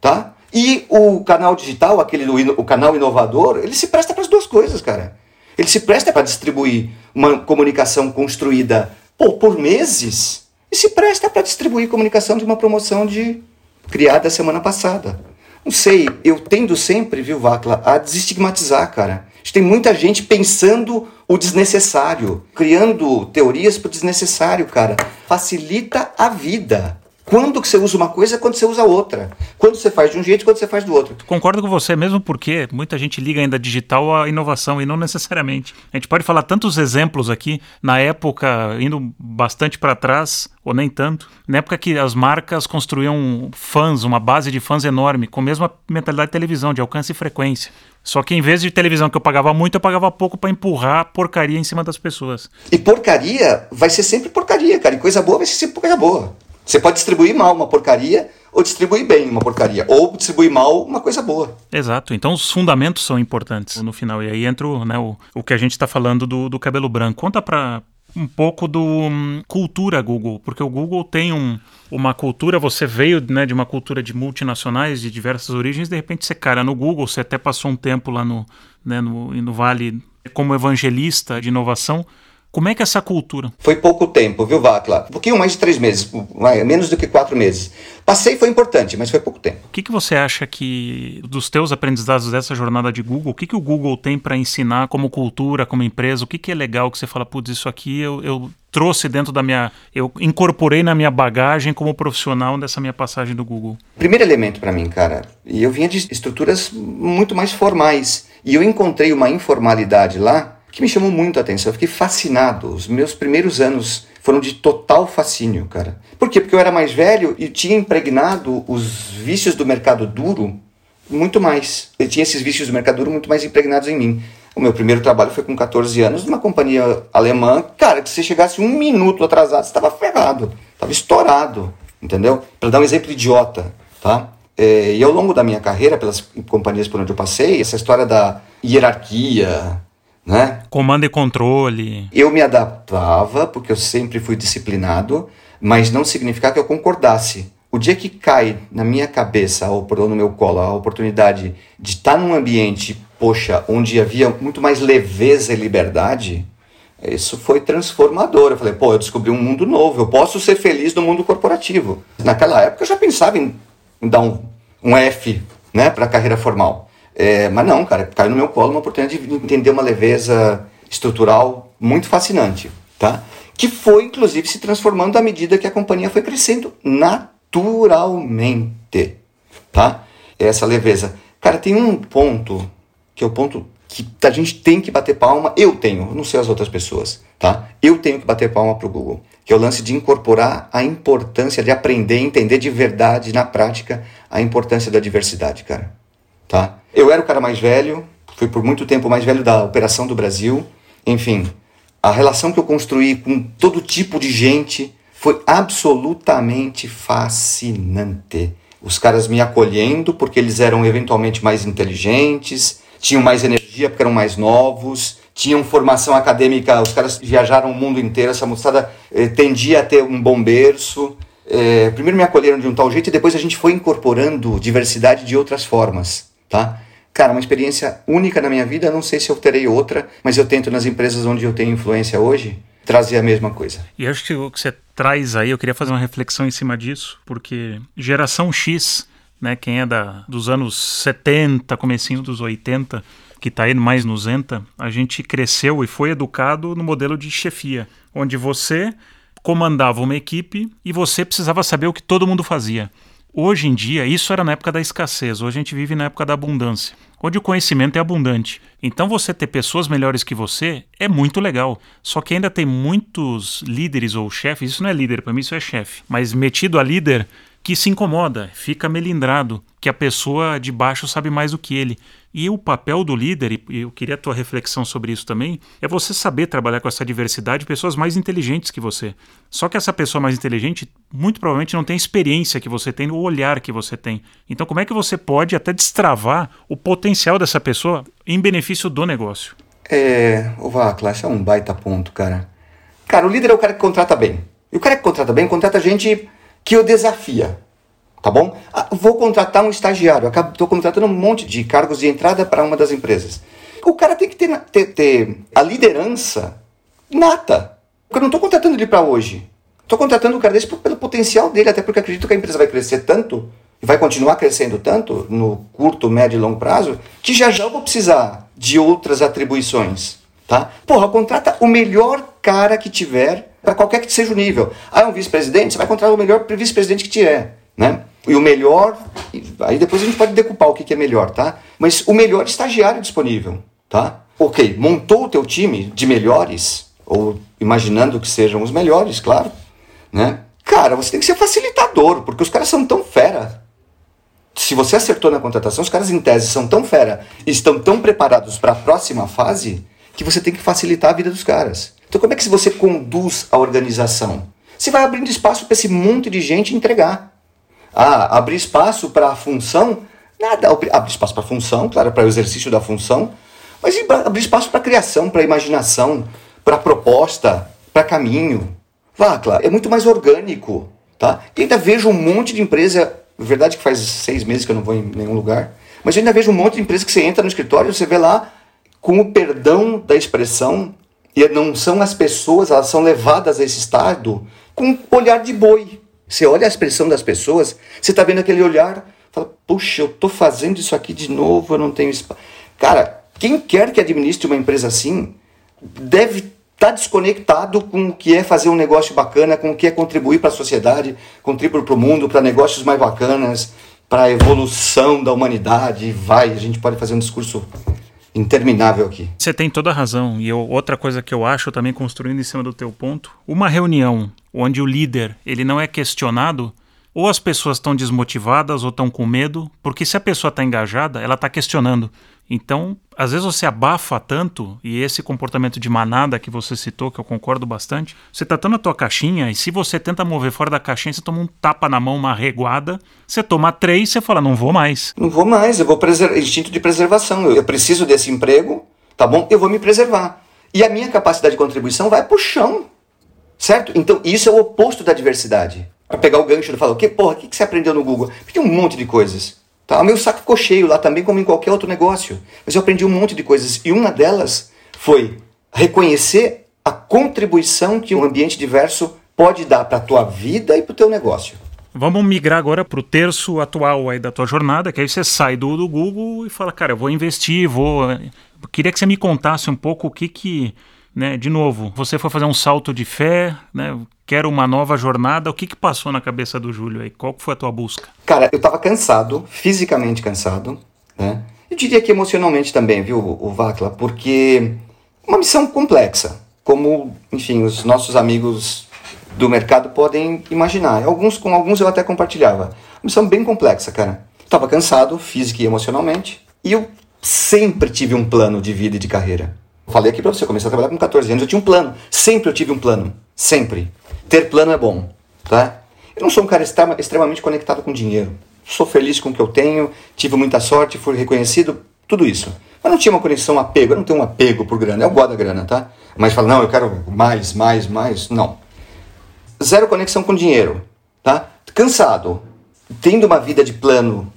Tá? E o canal digital, aquele o canal inovador, ele se presta para as duas coisas, cara. Ele se presta para distribuir uma comunicação construída pô, por meses e se presta para distribuir comunicação de uma promoção de criada semana passada. Não sei, eu tendo sempre, viu, Vacla, a desestigmatizar, cara. Tem muita gente pensando o desnecessário, criando teorias para o desnecessário, cara. Facilita a vida. Quando que você usa uma coisa, quando você usa outra. Quando você faz de um jeito, quando você faz do outro. Concordo com você, mesmo porque muita gente liga ainda digital à inovação e não necessariamente. A gente pode falar tantos exemplos aqui, na época, indo bastante para trás, ou nem tanto, na época que as marcas construíam fãs, uma base de fãs enorme, com a mesma mentalidade de televisão, de alcance e frequência. Só que em vez de televisão que eu pagava muito, eu pagava pouco para empurrar porcaria em cima das pessoas. E porcaria vai ser sempre porcaria, cara. E coisa boa vai ser sempre coisa boa. Você pode distribuir mal uma porcaria ou distribuir bem uma porcaria, ou distribuir mal uma coisa boa. Exato. Então os fundamentos são importantes no final. E aí entra né, o, o que a gente está falando do, do cabelo branco. Conta para um pouco do um, cultura Google, porque o Google tem um, uma cultura, você veio né, de uma cultura de multinacionais de diversas origens, de repente você cara no Google, você até passou um tempo lá no, né, no, no Vale como evangelista de inovação. Como é que é essa cultura? Foi pouco tempo, viu, Vacla? Um pouquinho mais de três meses, menos do que quatro meses. Passei foi importante, mas foi pouco tempo. O que, que você acha que, dos teus aprendizados dessa jornada de Google, o que, que o Google tem para ensinar como cultura, como empresa? O que, que é legal que você fala, putz, isso aqui eu, eu trouxe dentro da minha. Eu incorporei na minha bagagem como profissional dessa minha passagem do Google? Primeiro elemento para mim, cara, e eu vinha de estruturas muito mais formais. E eu encontrei uma informalidade lá que me chamou muito a atenção. Eu fiquei fascinado. Os meus primeiros anos foram de total fascínio, cara. Por quê? Porque eu era mais velho e tinha impregnado os vícios do mercado duro muito mais. Eu tinha esses vícios do mercado duro muito mais impregnados em mim. O meu primeiro trabalho foi com 14 anos numa companhia alemã. Cara, que se chegasse um minuto atrasado, você estava ferrado, estava estourado, entendeu? Para dar um exemplo idiota, tá? É, e ao longo da minha carreira, pelas companhias por onde eu passei, essa história da hierarquia, né? Comando e controle. Eu me adaptava, porque eu sempre fui disciplinado, mas não significa que eu concordasse. O dia que cai na minha cabeça, ou no meu colo, a oportunidade de estar num ambiente, poxa, onde havia muito mais leveza e liberdade, isso foi transformador. Eu falei, pô, eu descobri um mundo novo, eu posso ser feliz no mundo corporativo. Naquela época eu já pensava em, em dar um, um F né, para a carreira formal. É, mas não, cara, caiu no meu colo uma oportunidade de entender uma leveza estrutural muito fascinante, tá? Que foi, inclusive, se transformando à medida que a companhia foi crescendo naturalmente, tá? Essa leveza. Cara, tem um ponto, que é o ponto que a gente tem que bater palma, eu tenho, não sei as outras pessoas, tá? Eu tenho que bater palma pro Google, que é o lance de incorporar a importância de aprender, entender de verdade, na prática, a importância da diversidade, cara, tá? Eu era o cara mais velho, fui por muito tempo o mais velho da operação do Brasil. Enfim, a relação que eu construí com todo tipo de gente foi absolutamente fascinante. Os caras me acolhendo porque eles eram eventualmente mais inteligentes, tinham mais energia porque eram mais novos, tinham formação acadêmica, os caras viajaram o mundo inteiro, essa moçada eh, tendia a ter um bom berço. Eh, primeiro me acolheram de um tal jeito e depois a gente foi incorporando diversidade de outras formas, tá? Cara, uma experiência única na minha vida, não sei se eu terei outra, mas eu tento nas empresas onde eu tenho influência hoje trazer a mesma coisa. E acho que o que você traz aí, eu queria fazer uma reflexão em cima disso, porque geração X, né, quem é da, dos anos 70, comecinho dos 80, que está aí mais nos 90, a gente cresceu e foi educado no modelo de chefia, onde você comandava uma equipe e você precisava saber o que todo mundo fazia. Hoje em dia, isso era na época da escassez, hoje a gente vive na época da abundância onde o conhecimento é abundante. Então você ter pessoas melhores que você é muito legal. Só que ainda tem muitos líderes ou chefes, isso não é líder, para mim isso é chefe, mas metido a líder que se incomoda, fica melindrado, que a pessoa de baixo sabe mais do que ele. E o papel do líder, e eu queria a tua reflexão sobre isso também, é você saber trabalhar com essa diversidade de pessoas mais inteligentes que você. Só que essa pessoa mais inteligente, muito provavelmente não tem a experiência que você tem, o olhar que você tem. Então, como é que você pode até destravar o potencial dessa pessoa em benefício do negócio? É, o Vacla, esse é um baita ponto, cara. Cara, o líder é o cara que contrata bem. E o cara que contrata bem, contrata gente que o desafia. Tá bom? Ah, vou contratar um estagiário. Estou contratando um monte de cargos de entrada para uma das empresas. O cara tem que ter, ter, ter a liderança nata. Eu não estou contratando ele para hoje. Estou contratando o cara desse pelo potencial dele, até porque acredito que a empresa vai crescer tanto e vai continuar crescendo tanto no curto, médio e longo prazo, que já já eu vou precisar de outras atribuições. Tá? Porra, contrata o melhor cara que tiver para qualquer que seja o nível. Ah, é um vice-presidente? Você vai contratar o melhor vice-presidente que tiver. Né? E o melhor, aí depois a gente pode decupar o que, que é melhor, tá? Mas o melhor estagiário disponível, tá? Ok, montou o teu time de melhores, ou imaginando que sejam os melhores, claro, né? Cara, você tem que ser facilitador, porque os caras são tão fera. Se você acertou na contratação, os caras em tese são tão fera e estão tão preparados para a próxima fase que você tem que facilitar a vida dos caras. Então, como é que você conduz a organização? Você vai abrindo espaço para esse monte de gente entregar. Ah, abrir espaço para a função? Nada. Abrir espaço para a função, claro, para o exercício da função, mas abrir espaço para a criação, para a imaginação, para a proposta, para caminho. Vá, claro, é muito mais orgânico. Tá? E ainda vejo um monte de empresa, verdade que faz seis meses que eu não vou em nenhum lugar, mas eu ainda vejo um monte de empresa que você entra no escritório, você vê lá, com o perdão da expressão, e não são as pessoas, elas são levadas a esse estado com olhar de boi. Você olha a expressão das pessoas, você está vendo aquele olhar, fala, puxa, eu estou fazendo isso aqui de novo, eu não tenho espaço. Cara, quem quer que administre uma empresa assim, deve estar tá desconectado com o que é fazer um negócio bacana, com o que é contribuir para a sociedade, contribuir para o mundo, para negócios mais bacanas, para a evolução da humanidade. Vai, a gente pode fazer um discurso interminável aqui. Você tem toda a razão. E eu, outra coisa que eu acho também construindo em cima do teu ponto, uma reunião onde o líder ele não é questionado, ou as pessoas estão desmotivadas ou estão com medo, porque se a pessoa está engajada, ela está questionando. Então, às vezes você abafa tanto, e esse comportamento de manada que você citou, que eu concordo bastante, você está tão na tua caixinha, e se você tenta mover fora da caixinha, você toma um tapa na mão, uma reguada, você toma três, você fala, não vou mais. Não vou mais, eu vou preservar, instinto de preservação, eu preciso desse emprego, tá bom? Eu vou me preservar. E a minha capacidade de contribuição vai pro chão, certo? Então, isso é o oposto da diversidade. Para pegar o gancho e falar, o que, porra, o que você aprendeu no Google? Tem um monte de coisas. Tá? O meu saco ficou cheio lá também, como em qualquer outro negócio. Mas eu aprendi um monte de coisas. E uma delas foi reconhecer a contribuição que um ambiente diverso pode dar para a tua vida e para o teu negócio. Vamos migrar agora para o terço atual aí da tua jornada, que aí você sai do, do Google e fala, cara, eu vou investir, vou. Eu queria que você me contasse um pouco o que que né? De novo, você foi fazer um salto de fé, né? Quero uma nova jornada. O que, que passou na cabeça do Júlio aí? Qual foi a tua busca? Cara, eu tava cansado, fisicamente cansado, né? Eu diria que emocionalmente também, viu, o Vacla? Porque uma missão complexa, como, enfim, os nossos amigos do mercado podem imaginar. Alguns com alguns eu até compartilhava. Uma missão bem complexa, cara. Eu tava cansado, física e emocionalmente, e eu sempre tive um plano de vida e de carreira. Falei aqui para você, eu comecei a trabalhar com 14 anos, eu tinha um plano. Sempre eu tive um plano. Sempre. Ter plano é bom, tá? Eu não sou um cara extremamente conectado com dinheiro. Sou feliz com o que eu tenho, tive muita sorte, fui reconhecido, tudo isso. Mas não tinha uma conexão, apego. Eu não tenho um apego por grana. Eu gosto da grana, tá? Mas fala, não, eu quero mais, mais, mais. Não. Zero conexão com dinheiro, tá? Cansado. Tendo uma vida de plano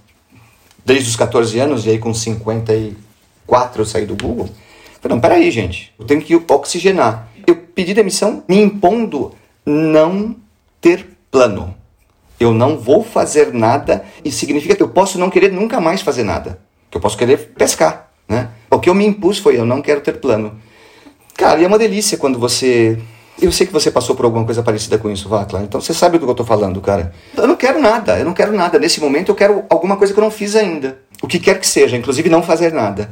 desde os 14 anos, e aí com 54 eu saí do Google Falei, não, peraí, gente, eu tenho que oxigenar. Eu pedi demissão me impondo não ter plano. Eu não vou fazer nada e significa que eu posso não querer nunca mais fazer nada. Que eu posso querer pescar, né? O que eu me impus foi eu não quero ter plano. Cara, e é uma delícia quando você eu sei que você passou por alguma coisa parecida com isso, Vacla. Então você sabe do que eu estou falando, cara. Eu não quero nada, eu não quero nada. Nesse momento eu quero alguma coisa que eu não fiz ainda. O que quer que seja, inclusive não fazer nada.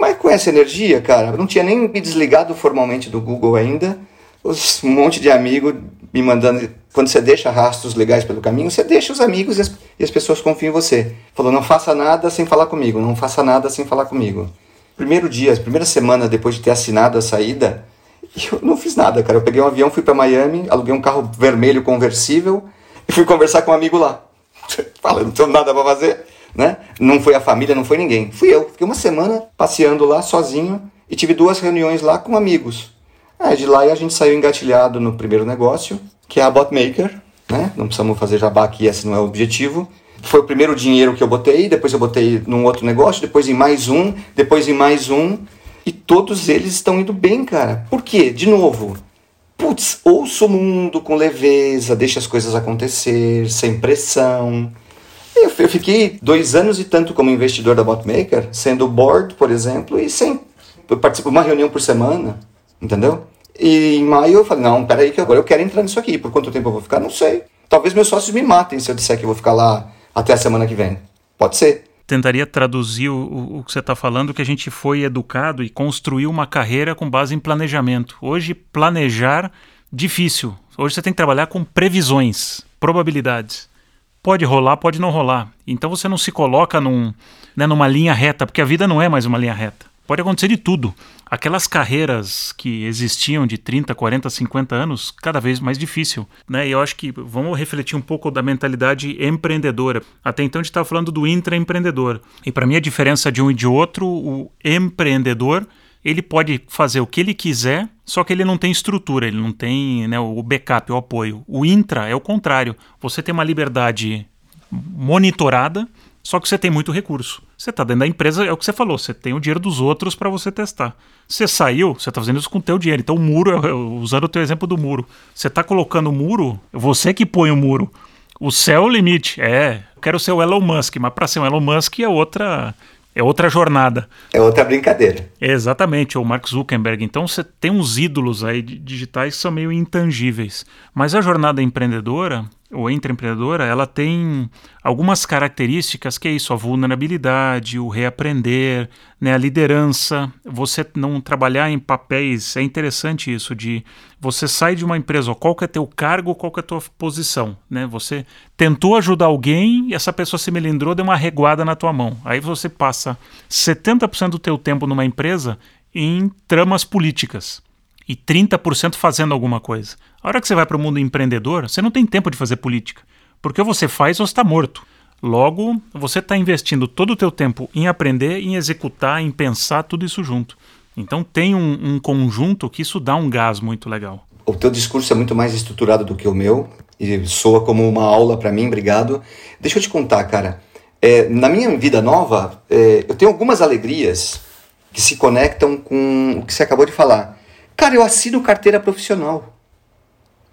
Mas com essa energia, cara, eu não tinha nem me desligado formalmente do Google ainda. Os, um monte de amigo me mandando. Quando você deixa rastros legais pelo caminho, você deixa os amigos e as, e as pessoas confiam em você. Falou, não faça nada sem falar comigo, não faça nada sem falar comigo. Primeiro dia, primeira semana depois de ter assinado a saída, eu não fiz nada, cara. Eu peguei um avião, fui para Miami, aluguei um carro vermelho conversível e fui conversar com um amigo lá. Fala, não tenho nada para fazer né? Não foi a família, não foi ninguém. Fui eu. Fiquei uma semana passeando lá sozinho e tive duas reuniões lá com amigos. É, de lá a gente saiu engatilhado no primeiro negócio, que é a Botmaker, né? Não precisamos fazer jabá aqui, esse não é o objetivo. foi o primeiro dinheiro que eu botei, depois eu botei num outro negócio, depois em mais um, depois em mais um. E todos eles estão indo bem, cara. Por quê? De novo, putz, ouça o mundo com leveza, deixa as coisas acontecer, sem pressão. Eu, eu fiquei dois anos e tanto como investidor da Botmaker, sendo board, por exemplo, e sem. Eu participo de uma reunião por semana, entendeu? E em maio eu falei: não, peraí, que agora eu quero entrar nisso aqui. Por quanto tempo eu vou ficar? Não sei. Talvez meus sócios me matem se eu disser que eu vou ficar lá até a semana que vem. Pode ser. Tentaria traduzir o, o que você está falando, que a gente foi educado e construiu uma carreira com base em planejamento. Hoje, planejar, difícil. Hoje você tem que trabalhar com previsões, probabilidades. Pode rolar, pode não rolar. Então você não se coloca num, né, numa linha reta, porque a vida não é mais uma linha reta. Pode acontecer de tudo. Aquelas carreiras que existiam de 30, 40, 50 anos, cada vez mais difícil. Né? E eu acho que vamos refletir um pouco da mentalidade empreendedora. Até então a gente estava falando do intraempreendedor. E para mim a diferença de um e de outro, o empreendedor ele pode fazer o que ele quiser, só que ele não tem estrutura, ele não tem né, o backup, o apoio. O intra é o contrário. Você tem uma liberdade monitorada só que você tem muito recurso. Você está dentro da empresa, é o que você falou, você tem o dinheiro dos outros para você testar. Você saiu, você está fazendo isso com o teu dinheiro. Então o muro, usando o teu exemplo do muro, você está colocando o muro, você que põe o muro. O céu é o limite. É, quero ser o Elon Musk, mas para ser o Elon Musk é outra é outra jornada. É outra brincadeira. Exatamente, o Mark Zuckerberg. Então você tem uns ídolos aí digitais que são meio intangíveis. Mas a jornada empreendedora, ou empreendedora, ela tem algumas características que é isso, a vulnerabilidade, o reaprender, né, a liderança, você não trabalhar em papéis, é interessante isso, de você sai de uma empresa, qual que é teu cargo, qual que é tua posição, né, você tentou ajudar alguém e essa pessoa se melindrou, deu uma reguada na tua mão, aí você passa 70% do teu tempo numa empresa em tramas políticas, e 30% fazendo alguma coisa. A hora que você vai para o mundo empreendedor, você não tem tempo de fazer política. Porque ou você faz ou está morto. Logo, você está investindo todo o teu tempo em aprender, em executar, em pensar tudo isso junto. Então tem um, um conjunto que isso dá um gás muito legal. O teu discurso é muito mais estruturado do que o meu e soa como uma aula para mim, obrigado. Deixa eu te contar, cara. É, na minha vida nova, é, eu tenho algumas alegrias que se conectam com o que você acabou de falar. Cara, eu assino carteira profissional.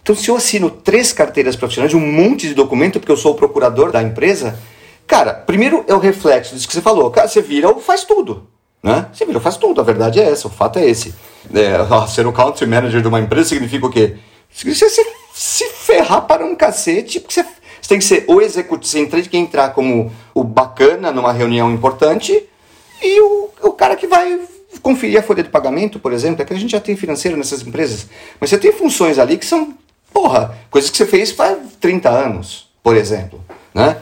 Então, se eu assino três carteiras profissionais, um monte de documento, porque eu sou o procurador da empresa, cara, primeiro é o reflexo disso que você falou. Cara, você vira ou faz tudo. Né? Você vira ou faz tudo, a verdade é essa, o fato é esse. É, ser o country manager de uma empresa significa o quê? Significa você se ferrar para um cacete, porque você, você tem que ser o executivo, você tem que entrar como o bacana numa reunião importante e o, o cara que vai conferir a folha de pagamento, por exemplo, é que a gente já tem financeiro nessas empresas, mas você tem funções ali que são, porra, coisas que você fez faz 30 anos, por exemplo, né?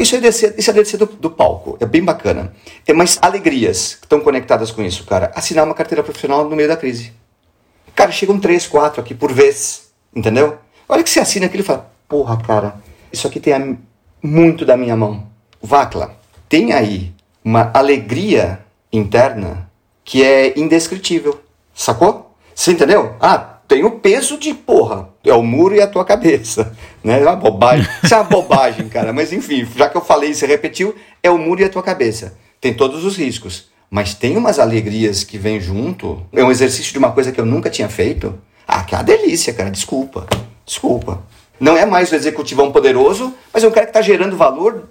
Isso é descer, isso é descer do, do palco, é bem bacana. É mais alegrias que estão conectadas com isso, cara. Assinar uma carteira profissional no meio da crise. Cara, chegam três, quatro aqui por vez, entendeu? Olha que você assina aquilo e fala, porra, cara, isso aqui tem a, muito da minha mão. Vacla, tem aí uma alegria interna que é indescritível. Sacou? Você entendeu? Ah, tem o peso de porra, é o muro e a tua cabeça. Né? É uma bobagem. Isso é uma bobagem, cara. Mas enfim, já que eu falei e você repetiu, é o muro e a tua cabeça. Tem todos os riscos. Mas tem umas alegrias que vêm junto. É um exercício de uma coisa que eu nunca tinha feito. Ah, que é uma delícia, cara. Desculpa. Desculpa. Não é mais o executivão poderoso, mas é um cara que está gerando valor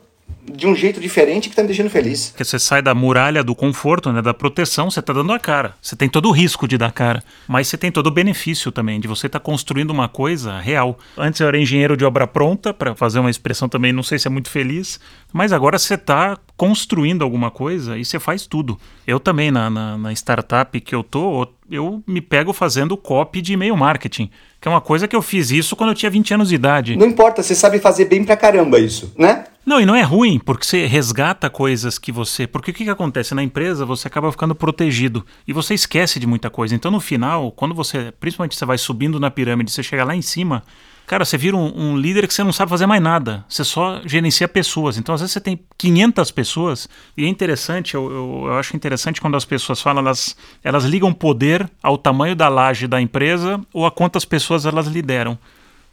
de um jeito diferente que está me deixando feliz. Porque você sai da muralha do conforto, né, da proteção, você está dando a cara. Você tem todo o risco de dar cara, mas você tem todo o benefício também de você estar tá construindo uma coisa real. Antes eu era engenheiro de obra pronta, para fazer uma expressão também, não sei se é muito feliz, mas agora você está construindo alguma coisa e você faz tudo. Eu também, na, na, na startup que eu tô, eu me pego fazendo copy de e-mail marketing, que é uma coisa que eu fiz isso quando eu tinha 20 anos de idade. Não importa, você sabe fazer bem pra caramba isso, né? Não, e não é ruim, porque você resgata coisas que você. Porque o que, que acontece? Na empresa você acaba ficando protegido e você esquece de muita coisa. Então, no final, quando você. Principalmente você vai subindo na pirâmide, você chega lá em cima, cara, você vira um, um, líder que você não sabe fazer mais nada. Você só gerencia pessoas. Então, às vezes, você tem 500 pessoas e é interessante, eu, eu, eu acho interessante quando as pessoas falam, elas, elas ligam poder ao tamanho da laje da empresa ou a quantas pessoas elas lideram.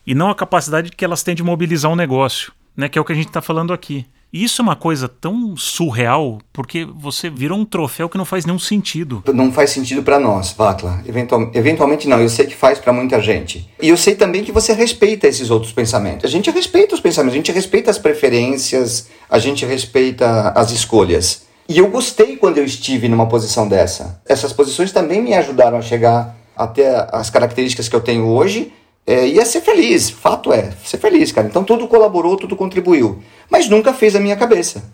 E não a capacidade que elas têm de mobilizar um negócio né, que é o que a gente está falando aqui. isso é uma coisa tão surreal, porque você virou um troféu que não faz nenhum sentido. Não faz sentido para nós, Vatla. Eventual, eventualmente não, eu sei que faz para muita gente. E eu sei também que você respeita esses outros pensamentos. A gente respeita os pensamentos, a gente respeita as preferências, a gente respeita as escolhas. E eu gostei quando eu estive numa posição dessa. Essas posições também me ajudaram a chegar até as características que eu tenho hoje é, ia ser feliz, fato é, ser feliz, cara. Então tudo colaborou, tudo contribuiu. Mas nunca fez a minha cabeça.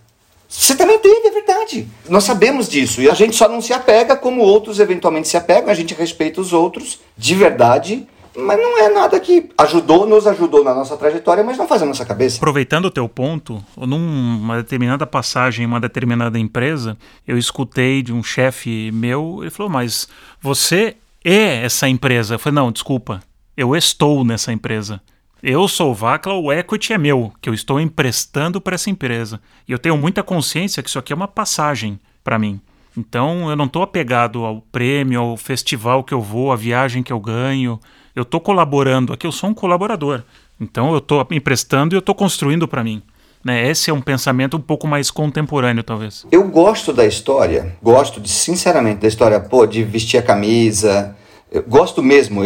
Você também teve, é verdade. Nós sabemos disso. E a gente só não se apega como outros eventualmente se apegam. A gente respeita os outros de verdade. Mas não é nada que ajudou, nos ajudou na nossa trajetória, mas não faz a nossa cabeça. Aproveitando o teu ponto, numa determinada passagem em uma determinada empresa, eu escutei de um chefe meu, ele falou, mas você é essa empresa. Eu falei, não, desculpa, eu estou nessa empresa. Eu sou o Vacla, o equity é meu, que eu estou emprestando para essa empresa. E eu tenho muita consciência que isso aqui é uma passagem para mim. Então eu não estou apegado ao prêmio, ao festival que eu vou, à viagem que eu ganho. Eu estou colaborando aqui, eu sou um colaborador. Então eu estou emprestando e eu estou construindo para mim. Né? Esse é um pensamento um pouco mais contemporâneo, talvez. Eu gosto da história, gosto de, sinceramente da história, pô, de vestir a camisa, eu gosto mesmo,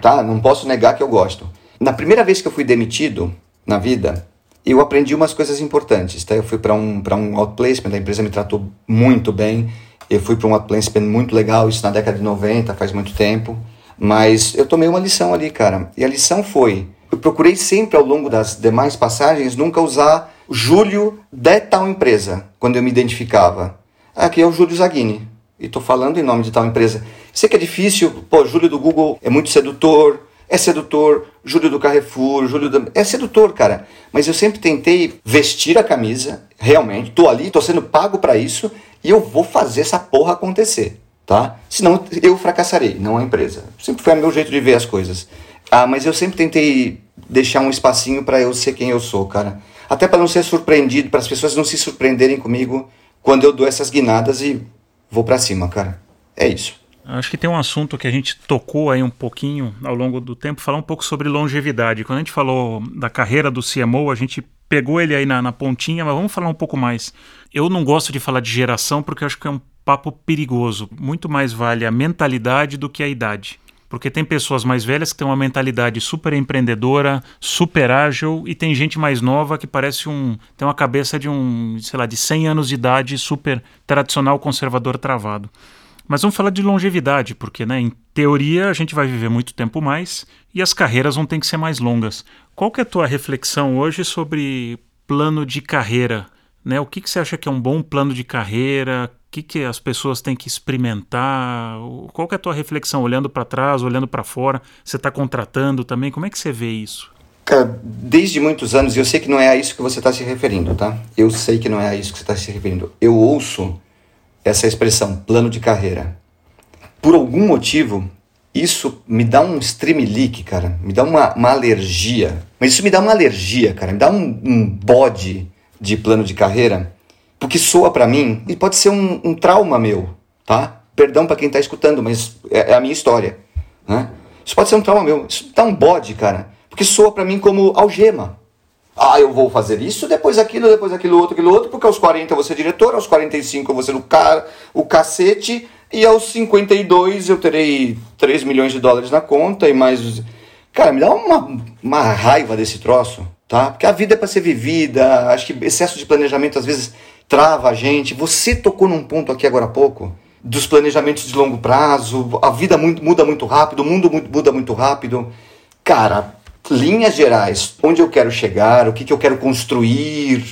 tá? Não posso negar que eu gosto. Na primeira vez que eu fui demitido na vida, eu aprendi umas coisas importantes, tá? Eu fui para um para um outplacement, a empresa me tratou muito bem. Eu fui para um outplacement muito legal, isso na década de 90, faz muito tempo. Mas eu tomei uma lição ali, cara. E a lição foi: eu procurei sempre ao longo das demais passagens nunca usar Júlio de tal empresa, quando eu me identificava. Aqui é o Júlio Zaghini e estou falando em nome de tal empresa. Sei que é difícil, pô, Júlio do Google é muito sedutor, é sedutor, Júlio do Carrefour, Júlio do... É sedutor, cara. Mas eu sempre tentei vestir a camisa, realmente, tô ali, tô sendo pago para isso, e eu vou fazer essa porra acontecer, tá? Senão eu fracassarei, não a empresa. Sempre foi o meu jeito de ver as coisas. Ah, mas eu sempre tentei deixar um espacinho para eu ser quem eu sou, cara. Até para não ser surpreendido, para as pessoas não se surpreenderem comigo quando eu dou essas guinadas e vou para cima, cara. É isso. Acho que tem um assunto que a gente tocou aí um pouquinho ao longo do tempo, falar um pouco sobre longevidade. Quando a gente falou da carreira do CMO, a gente pegou ele aí na, na pontinha, mas vamos falar um pouco mais. Eu não gosto de falar de geração porque acho que é um papo perigoso. Muito mais vale a mentalidade do que a idade. Porque tem pessoas mais velhas que têm uma mentalidade super empreendedora, super ágil, e tem gente mais nova que parece um. tem uma cabeça de um, sei lá, de 100 anos de idade, super tradicional, conservador, travado. Mas vamos falar de longevidade, porque, né, em teoria, a gente vai viver muito tempo mais e as carreiras vão ter que ser mais longas. Qual que é a tua reflexão hoje sobre plano de carreira? Né? O que, que você acha que é um bom plano de carreira? que, que as pessoas têm que experimentar? Qual que é a tua reflexão, olhando para trás, olhando para fora? Você está contratando também? Como é que você vê isso? Cara, desde muitos anos, eu sei que não é a isso que você está se referindo, tá? Eu sei que não é a isso que você está se referindo. Eu ouço essa expressão, plano de carreira. Por algum motivo, isso me dá um streamlink, cara. Me dá uma, uma alergia. Mas isso me dá uma alergia, cara. Me dá um, um bode de plano de carreira porque soa para mim e pode ser um, um, trauma meu, tá? Perdão para quem tá escutando, mas é, é, a minha história, né? Isso pode ser um trauma meu, isso dá um bode, cara, porque soa para mim como algema. Ah, eu vou fazer isso, depois aquilo, depois aquilo outro, aquilo outro, porque aos 40 eu vou ser diretor, aos 45 eu vou ser o, cara, o cacete, e aos 52 eu terei 3 milhões de dólares na conta e mais. Cara, me dá uma, uma raiva desse troço, tá? Porque a vida é para ser vivida, acho que excesso de planejamento às vezes trava a gente. Você tocou num ponto aqui agora há pouco dos planejamentos de longo prazo, a vida muda muito rápido, o mundo muda muito rápido. Cara, linhas gerais, onde eu quero chegar, o que, que eu quero construir.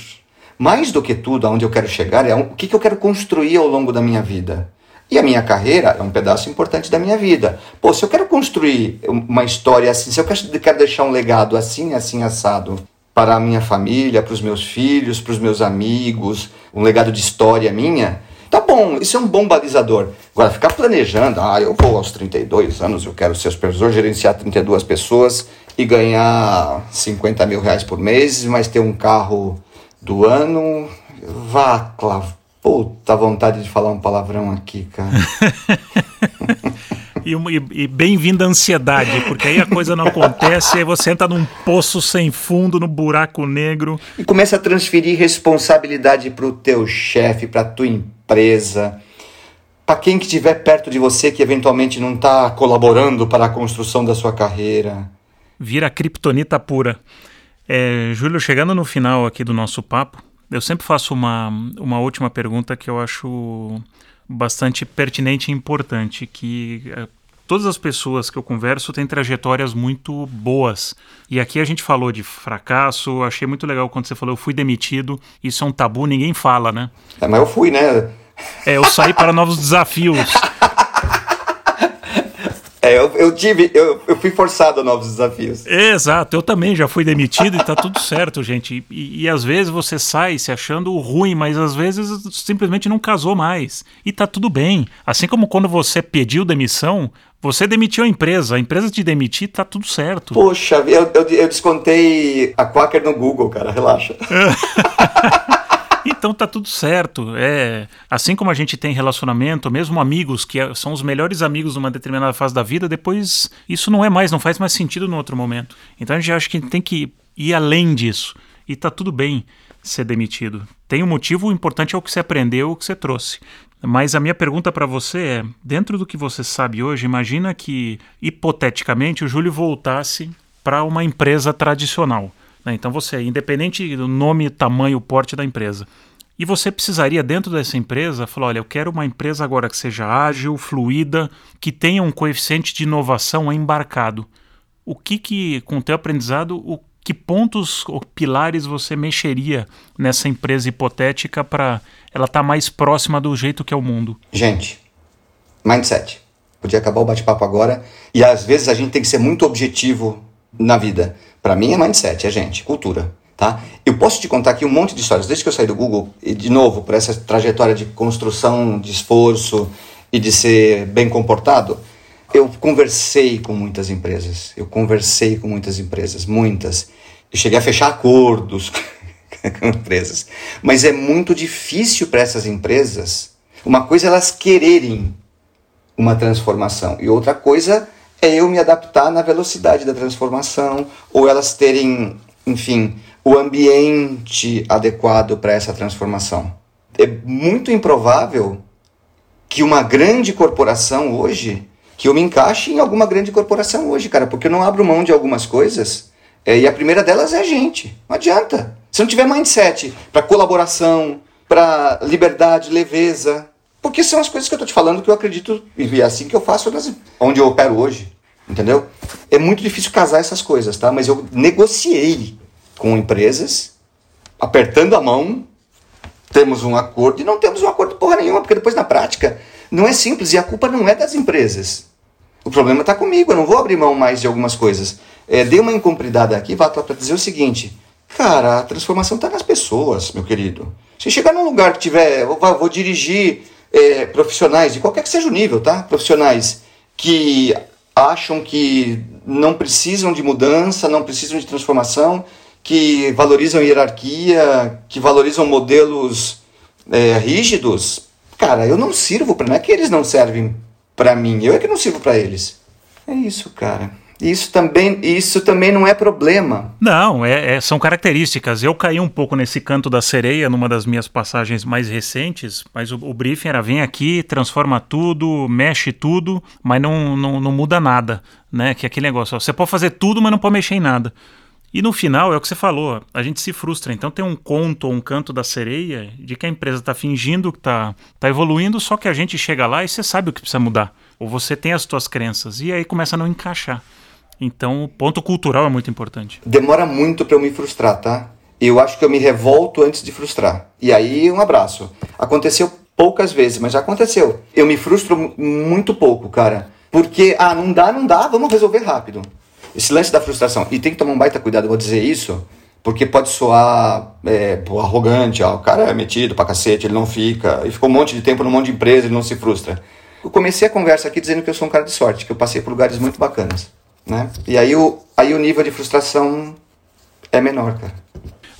Mais do que tudo, aonde eu quero chegar, é o que, que eu quero construir ao longo da minha vida. E a minha carreira é um pedaço importante da minha vida. Pô, se eu quero construir uma história assim, se eu quero deixar um legado assim, assim, assado, para a minha família, para os meus filhos, para os meus amigos, um legado de história minha, tá bom, isso é um bom balizador. Agora, ficar planejando, ah, eu vou aos 32 anos, eu quero ser supervisor, gerenciar 32 pessoas e ganhar 50 mil reais por mês, mas ter um carro do ano, vá, Puta vontade de falar um palavrão aqui, cara. E, e, e bem-vinda a ansiedade, porque aí a coisa não acontece, aí você entra num poço sem fundo, no buraco negro. E começa a transferir responsabilidade para o teu chefe, para a tua empresa, para quem que estiver perto de você que eventualmente não está colaborando para a construção da sua carreira. Vira criptonita pura. É, Júlio, chegando no final aqui do nosso papo, eu sempre faço uma, uma última pergunta que eu acho bastante pertinente e importante, que é, todas as pessoas que eu converso têm trajetórias muito boas. E aqui a gente falou de fracasso, achei muito legal quando você falou eu fui demitido, isso é um tabu, ninguém fala, né? É, mas eu fui, né? É, eu saí para novos desafios. É, eu, eu tive, eu, eu fui forçado a novos desafios. Exato, eu também já fui demitido e tá tudo certo, gente. E, e, às vezes você sai se achando ruim, mas às vezes simplesmente não casou mais. E tá tudo bem. Assim como quando você pediu demissão, você demitiu a empresa, a empresa te demitir, tá tudo certo. Poxa, eu, eu, eu descontei a Quaker no Google, cara, relaxa. Então tá tudo certo. É assim como a gente tem relacionamento, mesmo amigos que são os melhores amigos numa determinada fase da vida, depois isso não é mais, não faz mais sentido no outro momento. Então a gente acha que tem que ir além disso. E tá tudo bem ser demitido. Tem um motivo, o importante é o que você aprendeu, o que você trouxe. Mas a minha pergunta para você é: dentro do que você sabe hoje, imagina que, hipoteticamente, o Júlio voltasse para uma empresa tradicional. Né? Então você, independente do nome, tamanho, porte da empresa. E você precisaria, dentro dessa empresa, falar: olha, eu quero uma empresa agora que seja ágil, fluida, que tenha um coeficiente de inovação embarcado. O que, que com o teu aprendizado, o que pontos ou pilares você mexeria nessa empresa hipotética para ela estar tá mais próxima do jeito que é o mundo? Gente, mindset. Podia acabar o bate-papo agora. E às vezes a gente tem que ser muito objetivo na vida. Para mim é mindset, é gente, cultura. Tá? Eu posso te contar aqui um monte de histórias. Desde que eu saí do Google, e de novo, por essa trajetória de construção, de esforço e de ser bem comportado, eu conversei com muitas empresas. Eu conversei com muitas empresas, muitas. Eu cheguei a fechar acordos com empresas. Mas é muito difícil para essas empresas. Uma coisa é elas quererem uma transformação, e outra coisa é eu me adaptar na velocidade da transformação, ou elas terem, enfim, o ambiente adequado para essa transformação. É muito improvável que uma grande corporação hoje, que eu me encaixe em alguma grande corporação hoje, cara, porque eu não abro mão de algumas coisas, é, e a primeira delas é a gente. Não adianta. Se não tiver mindset para colaboração, para liberdade, leveza, porque são as coisas que eu estou te falando que eu acredito, e é assim que eu faço nas, onde eu opero hoje. Entendeu? É muito difícil casar essas coisas, tá? Mas eu negociei com empresas, apertando a mão, temos um acordo e não temos um acordo porra nenhuma, porque depois na prática não é simples e a culpa não é das empresas. O problema está comigo, eu não vou abrir mão mais de algumas coisas. É, dei uma incumpridada aqui, vá para dizer o seguinte: cara, a transformação está nas pessoas, meu querido. Se chegar num lugar que tiver, vou, vou dirigir é, profissionais de qualquer que seja o nível, tá? Profissionais que acham que não precisam de mudança, não precisam de transformação, que valorizam hierarquia, que valorizam modelos é, rígidos, cara, eu não sirvo para. Não é que eles não servem para mim, eu é que não sirvo para eles. É isso, cara. Isso também, isso também não é problema. Não, é, é, são características. Eu caí um pouco nesse canto da sereia numa das minhas passagens mais recentes, mas o, o briefing era vem aqui, transforma tudo, mexe tudo, mas não, não, não muda nada. Né? Que é aquele negócio, ó, você pode fazer tudo, mas não pode mexer em nada. E no final, é o que você falou, a gente se frustra. Então tem um conto ou um canto da sereia de que a empresa está fingindo que está tá evoluindo, só que a gente chega lá e você sabe o que precisa mudar. Ou você tem as suas crenças. E aí começa a não encaixar. Então, o ponto cultural é muito importante. Demora muito para eu me frustrar, tá? Eu acho que eu me revolto antes de frustrar. E aí, um abraço. Aconteceu poucas vezes, mas já aconteceu. Eu me frustro muito pouco, cara. Porque, ah, não dá, não dá, vamos resolver rápido. Esse lance da frustração. E tem que tomar um baita cuidado, vou dizer isso, porque pode soar é, arrogante, ó, o cara é metido pra cacete, ele não fica, e ficou um monte de tempo num monte de empresa, ele não se frustra. Eu comecei a conversa aqui dizendo que eu sou um cara de sorte, que eu passei por lugares muito bacanas. Né? E aí o, aí o nível de frustração é menor, cara.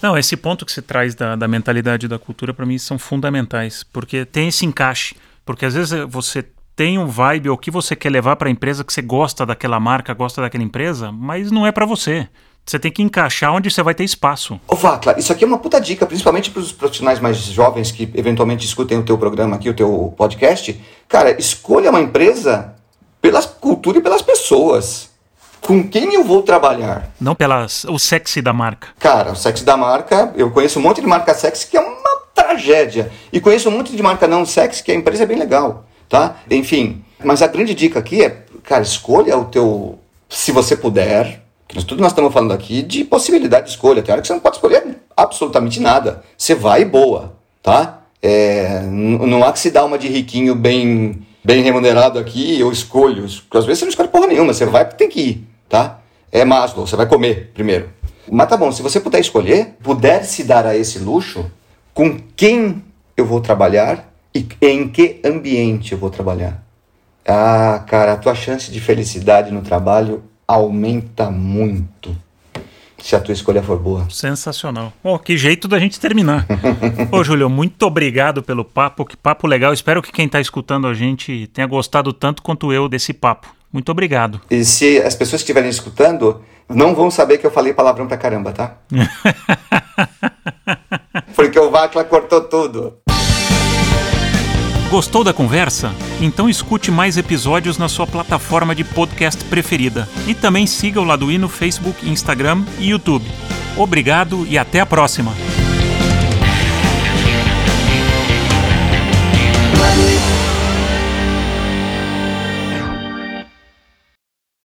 Não, esse ponto que você traz da, da mentalidade da cultura, para mim, são fundamentais, porque tem esse encaixe. Porque às vezes você tem um vibe ou que você quer levar para a empresa que você gosta daquela marca, gosta daquela empresa, mas não é para você. Você tem que encaixar onde você vai ter espaço. Ô, Vacla, isso aqui é uma puta dica, principalmente para os profissionais mais jovens que eventualmente escutem o teu programa aqui, o teu podcast. Cara, escolha uma empresa pela cultura e pelas pessoas. Com quem eu vou trabalhar? Não pelas o sexy da marca. Cara, o sexy da marca, eu conheço um monte de marca sexy que é uma tragédia. E conheço um monte de marca não sexy que a empresa é bem legal, tá? Enfim, mas a grande dica aqui é, cara, escolha o teu, se você puder, que tudo nós estamos falando aqui de possibilidade de escolha. Tem hora que você não pode escolher absolutamente nada. Você vai e boa, tá? É, não há que se dar uma de riquinho bem, bem remunerado aqui, eu escolho. Porque às vezes você não escolhe porra nenhuma, você vai porque tem que ir, tá? É Maslow, você vai comer primeiro. Mas tá bom, se você puder escolher, puder se dar a esse luxo, com quem eu vou trabalhar e em que ambiente eu vou trabalhar. Ah, cara, a tua chance de felicidade no trabalho aumenta muito se a tua escolha for boa. Sensacional. Oh, que jeito da gente terminar. Ô, Júlio, muito obrigado pelo papo. Que papo legal. Espero que quem está escutando a gente tenha gostado tanto quanto eu desse papo. Muito obrigado. E se as pessoas que estiverem escutando, não vão saber que eu falei palavrão pra caramba, tá? Porque o Vacla cortou tudo. Gostou da conversa? Então escute mais episódios na sua plataforma de podcast preferida. E também siga o Laduí no Facebook, Instagram e YouTube. Obrigado e até a próxima!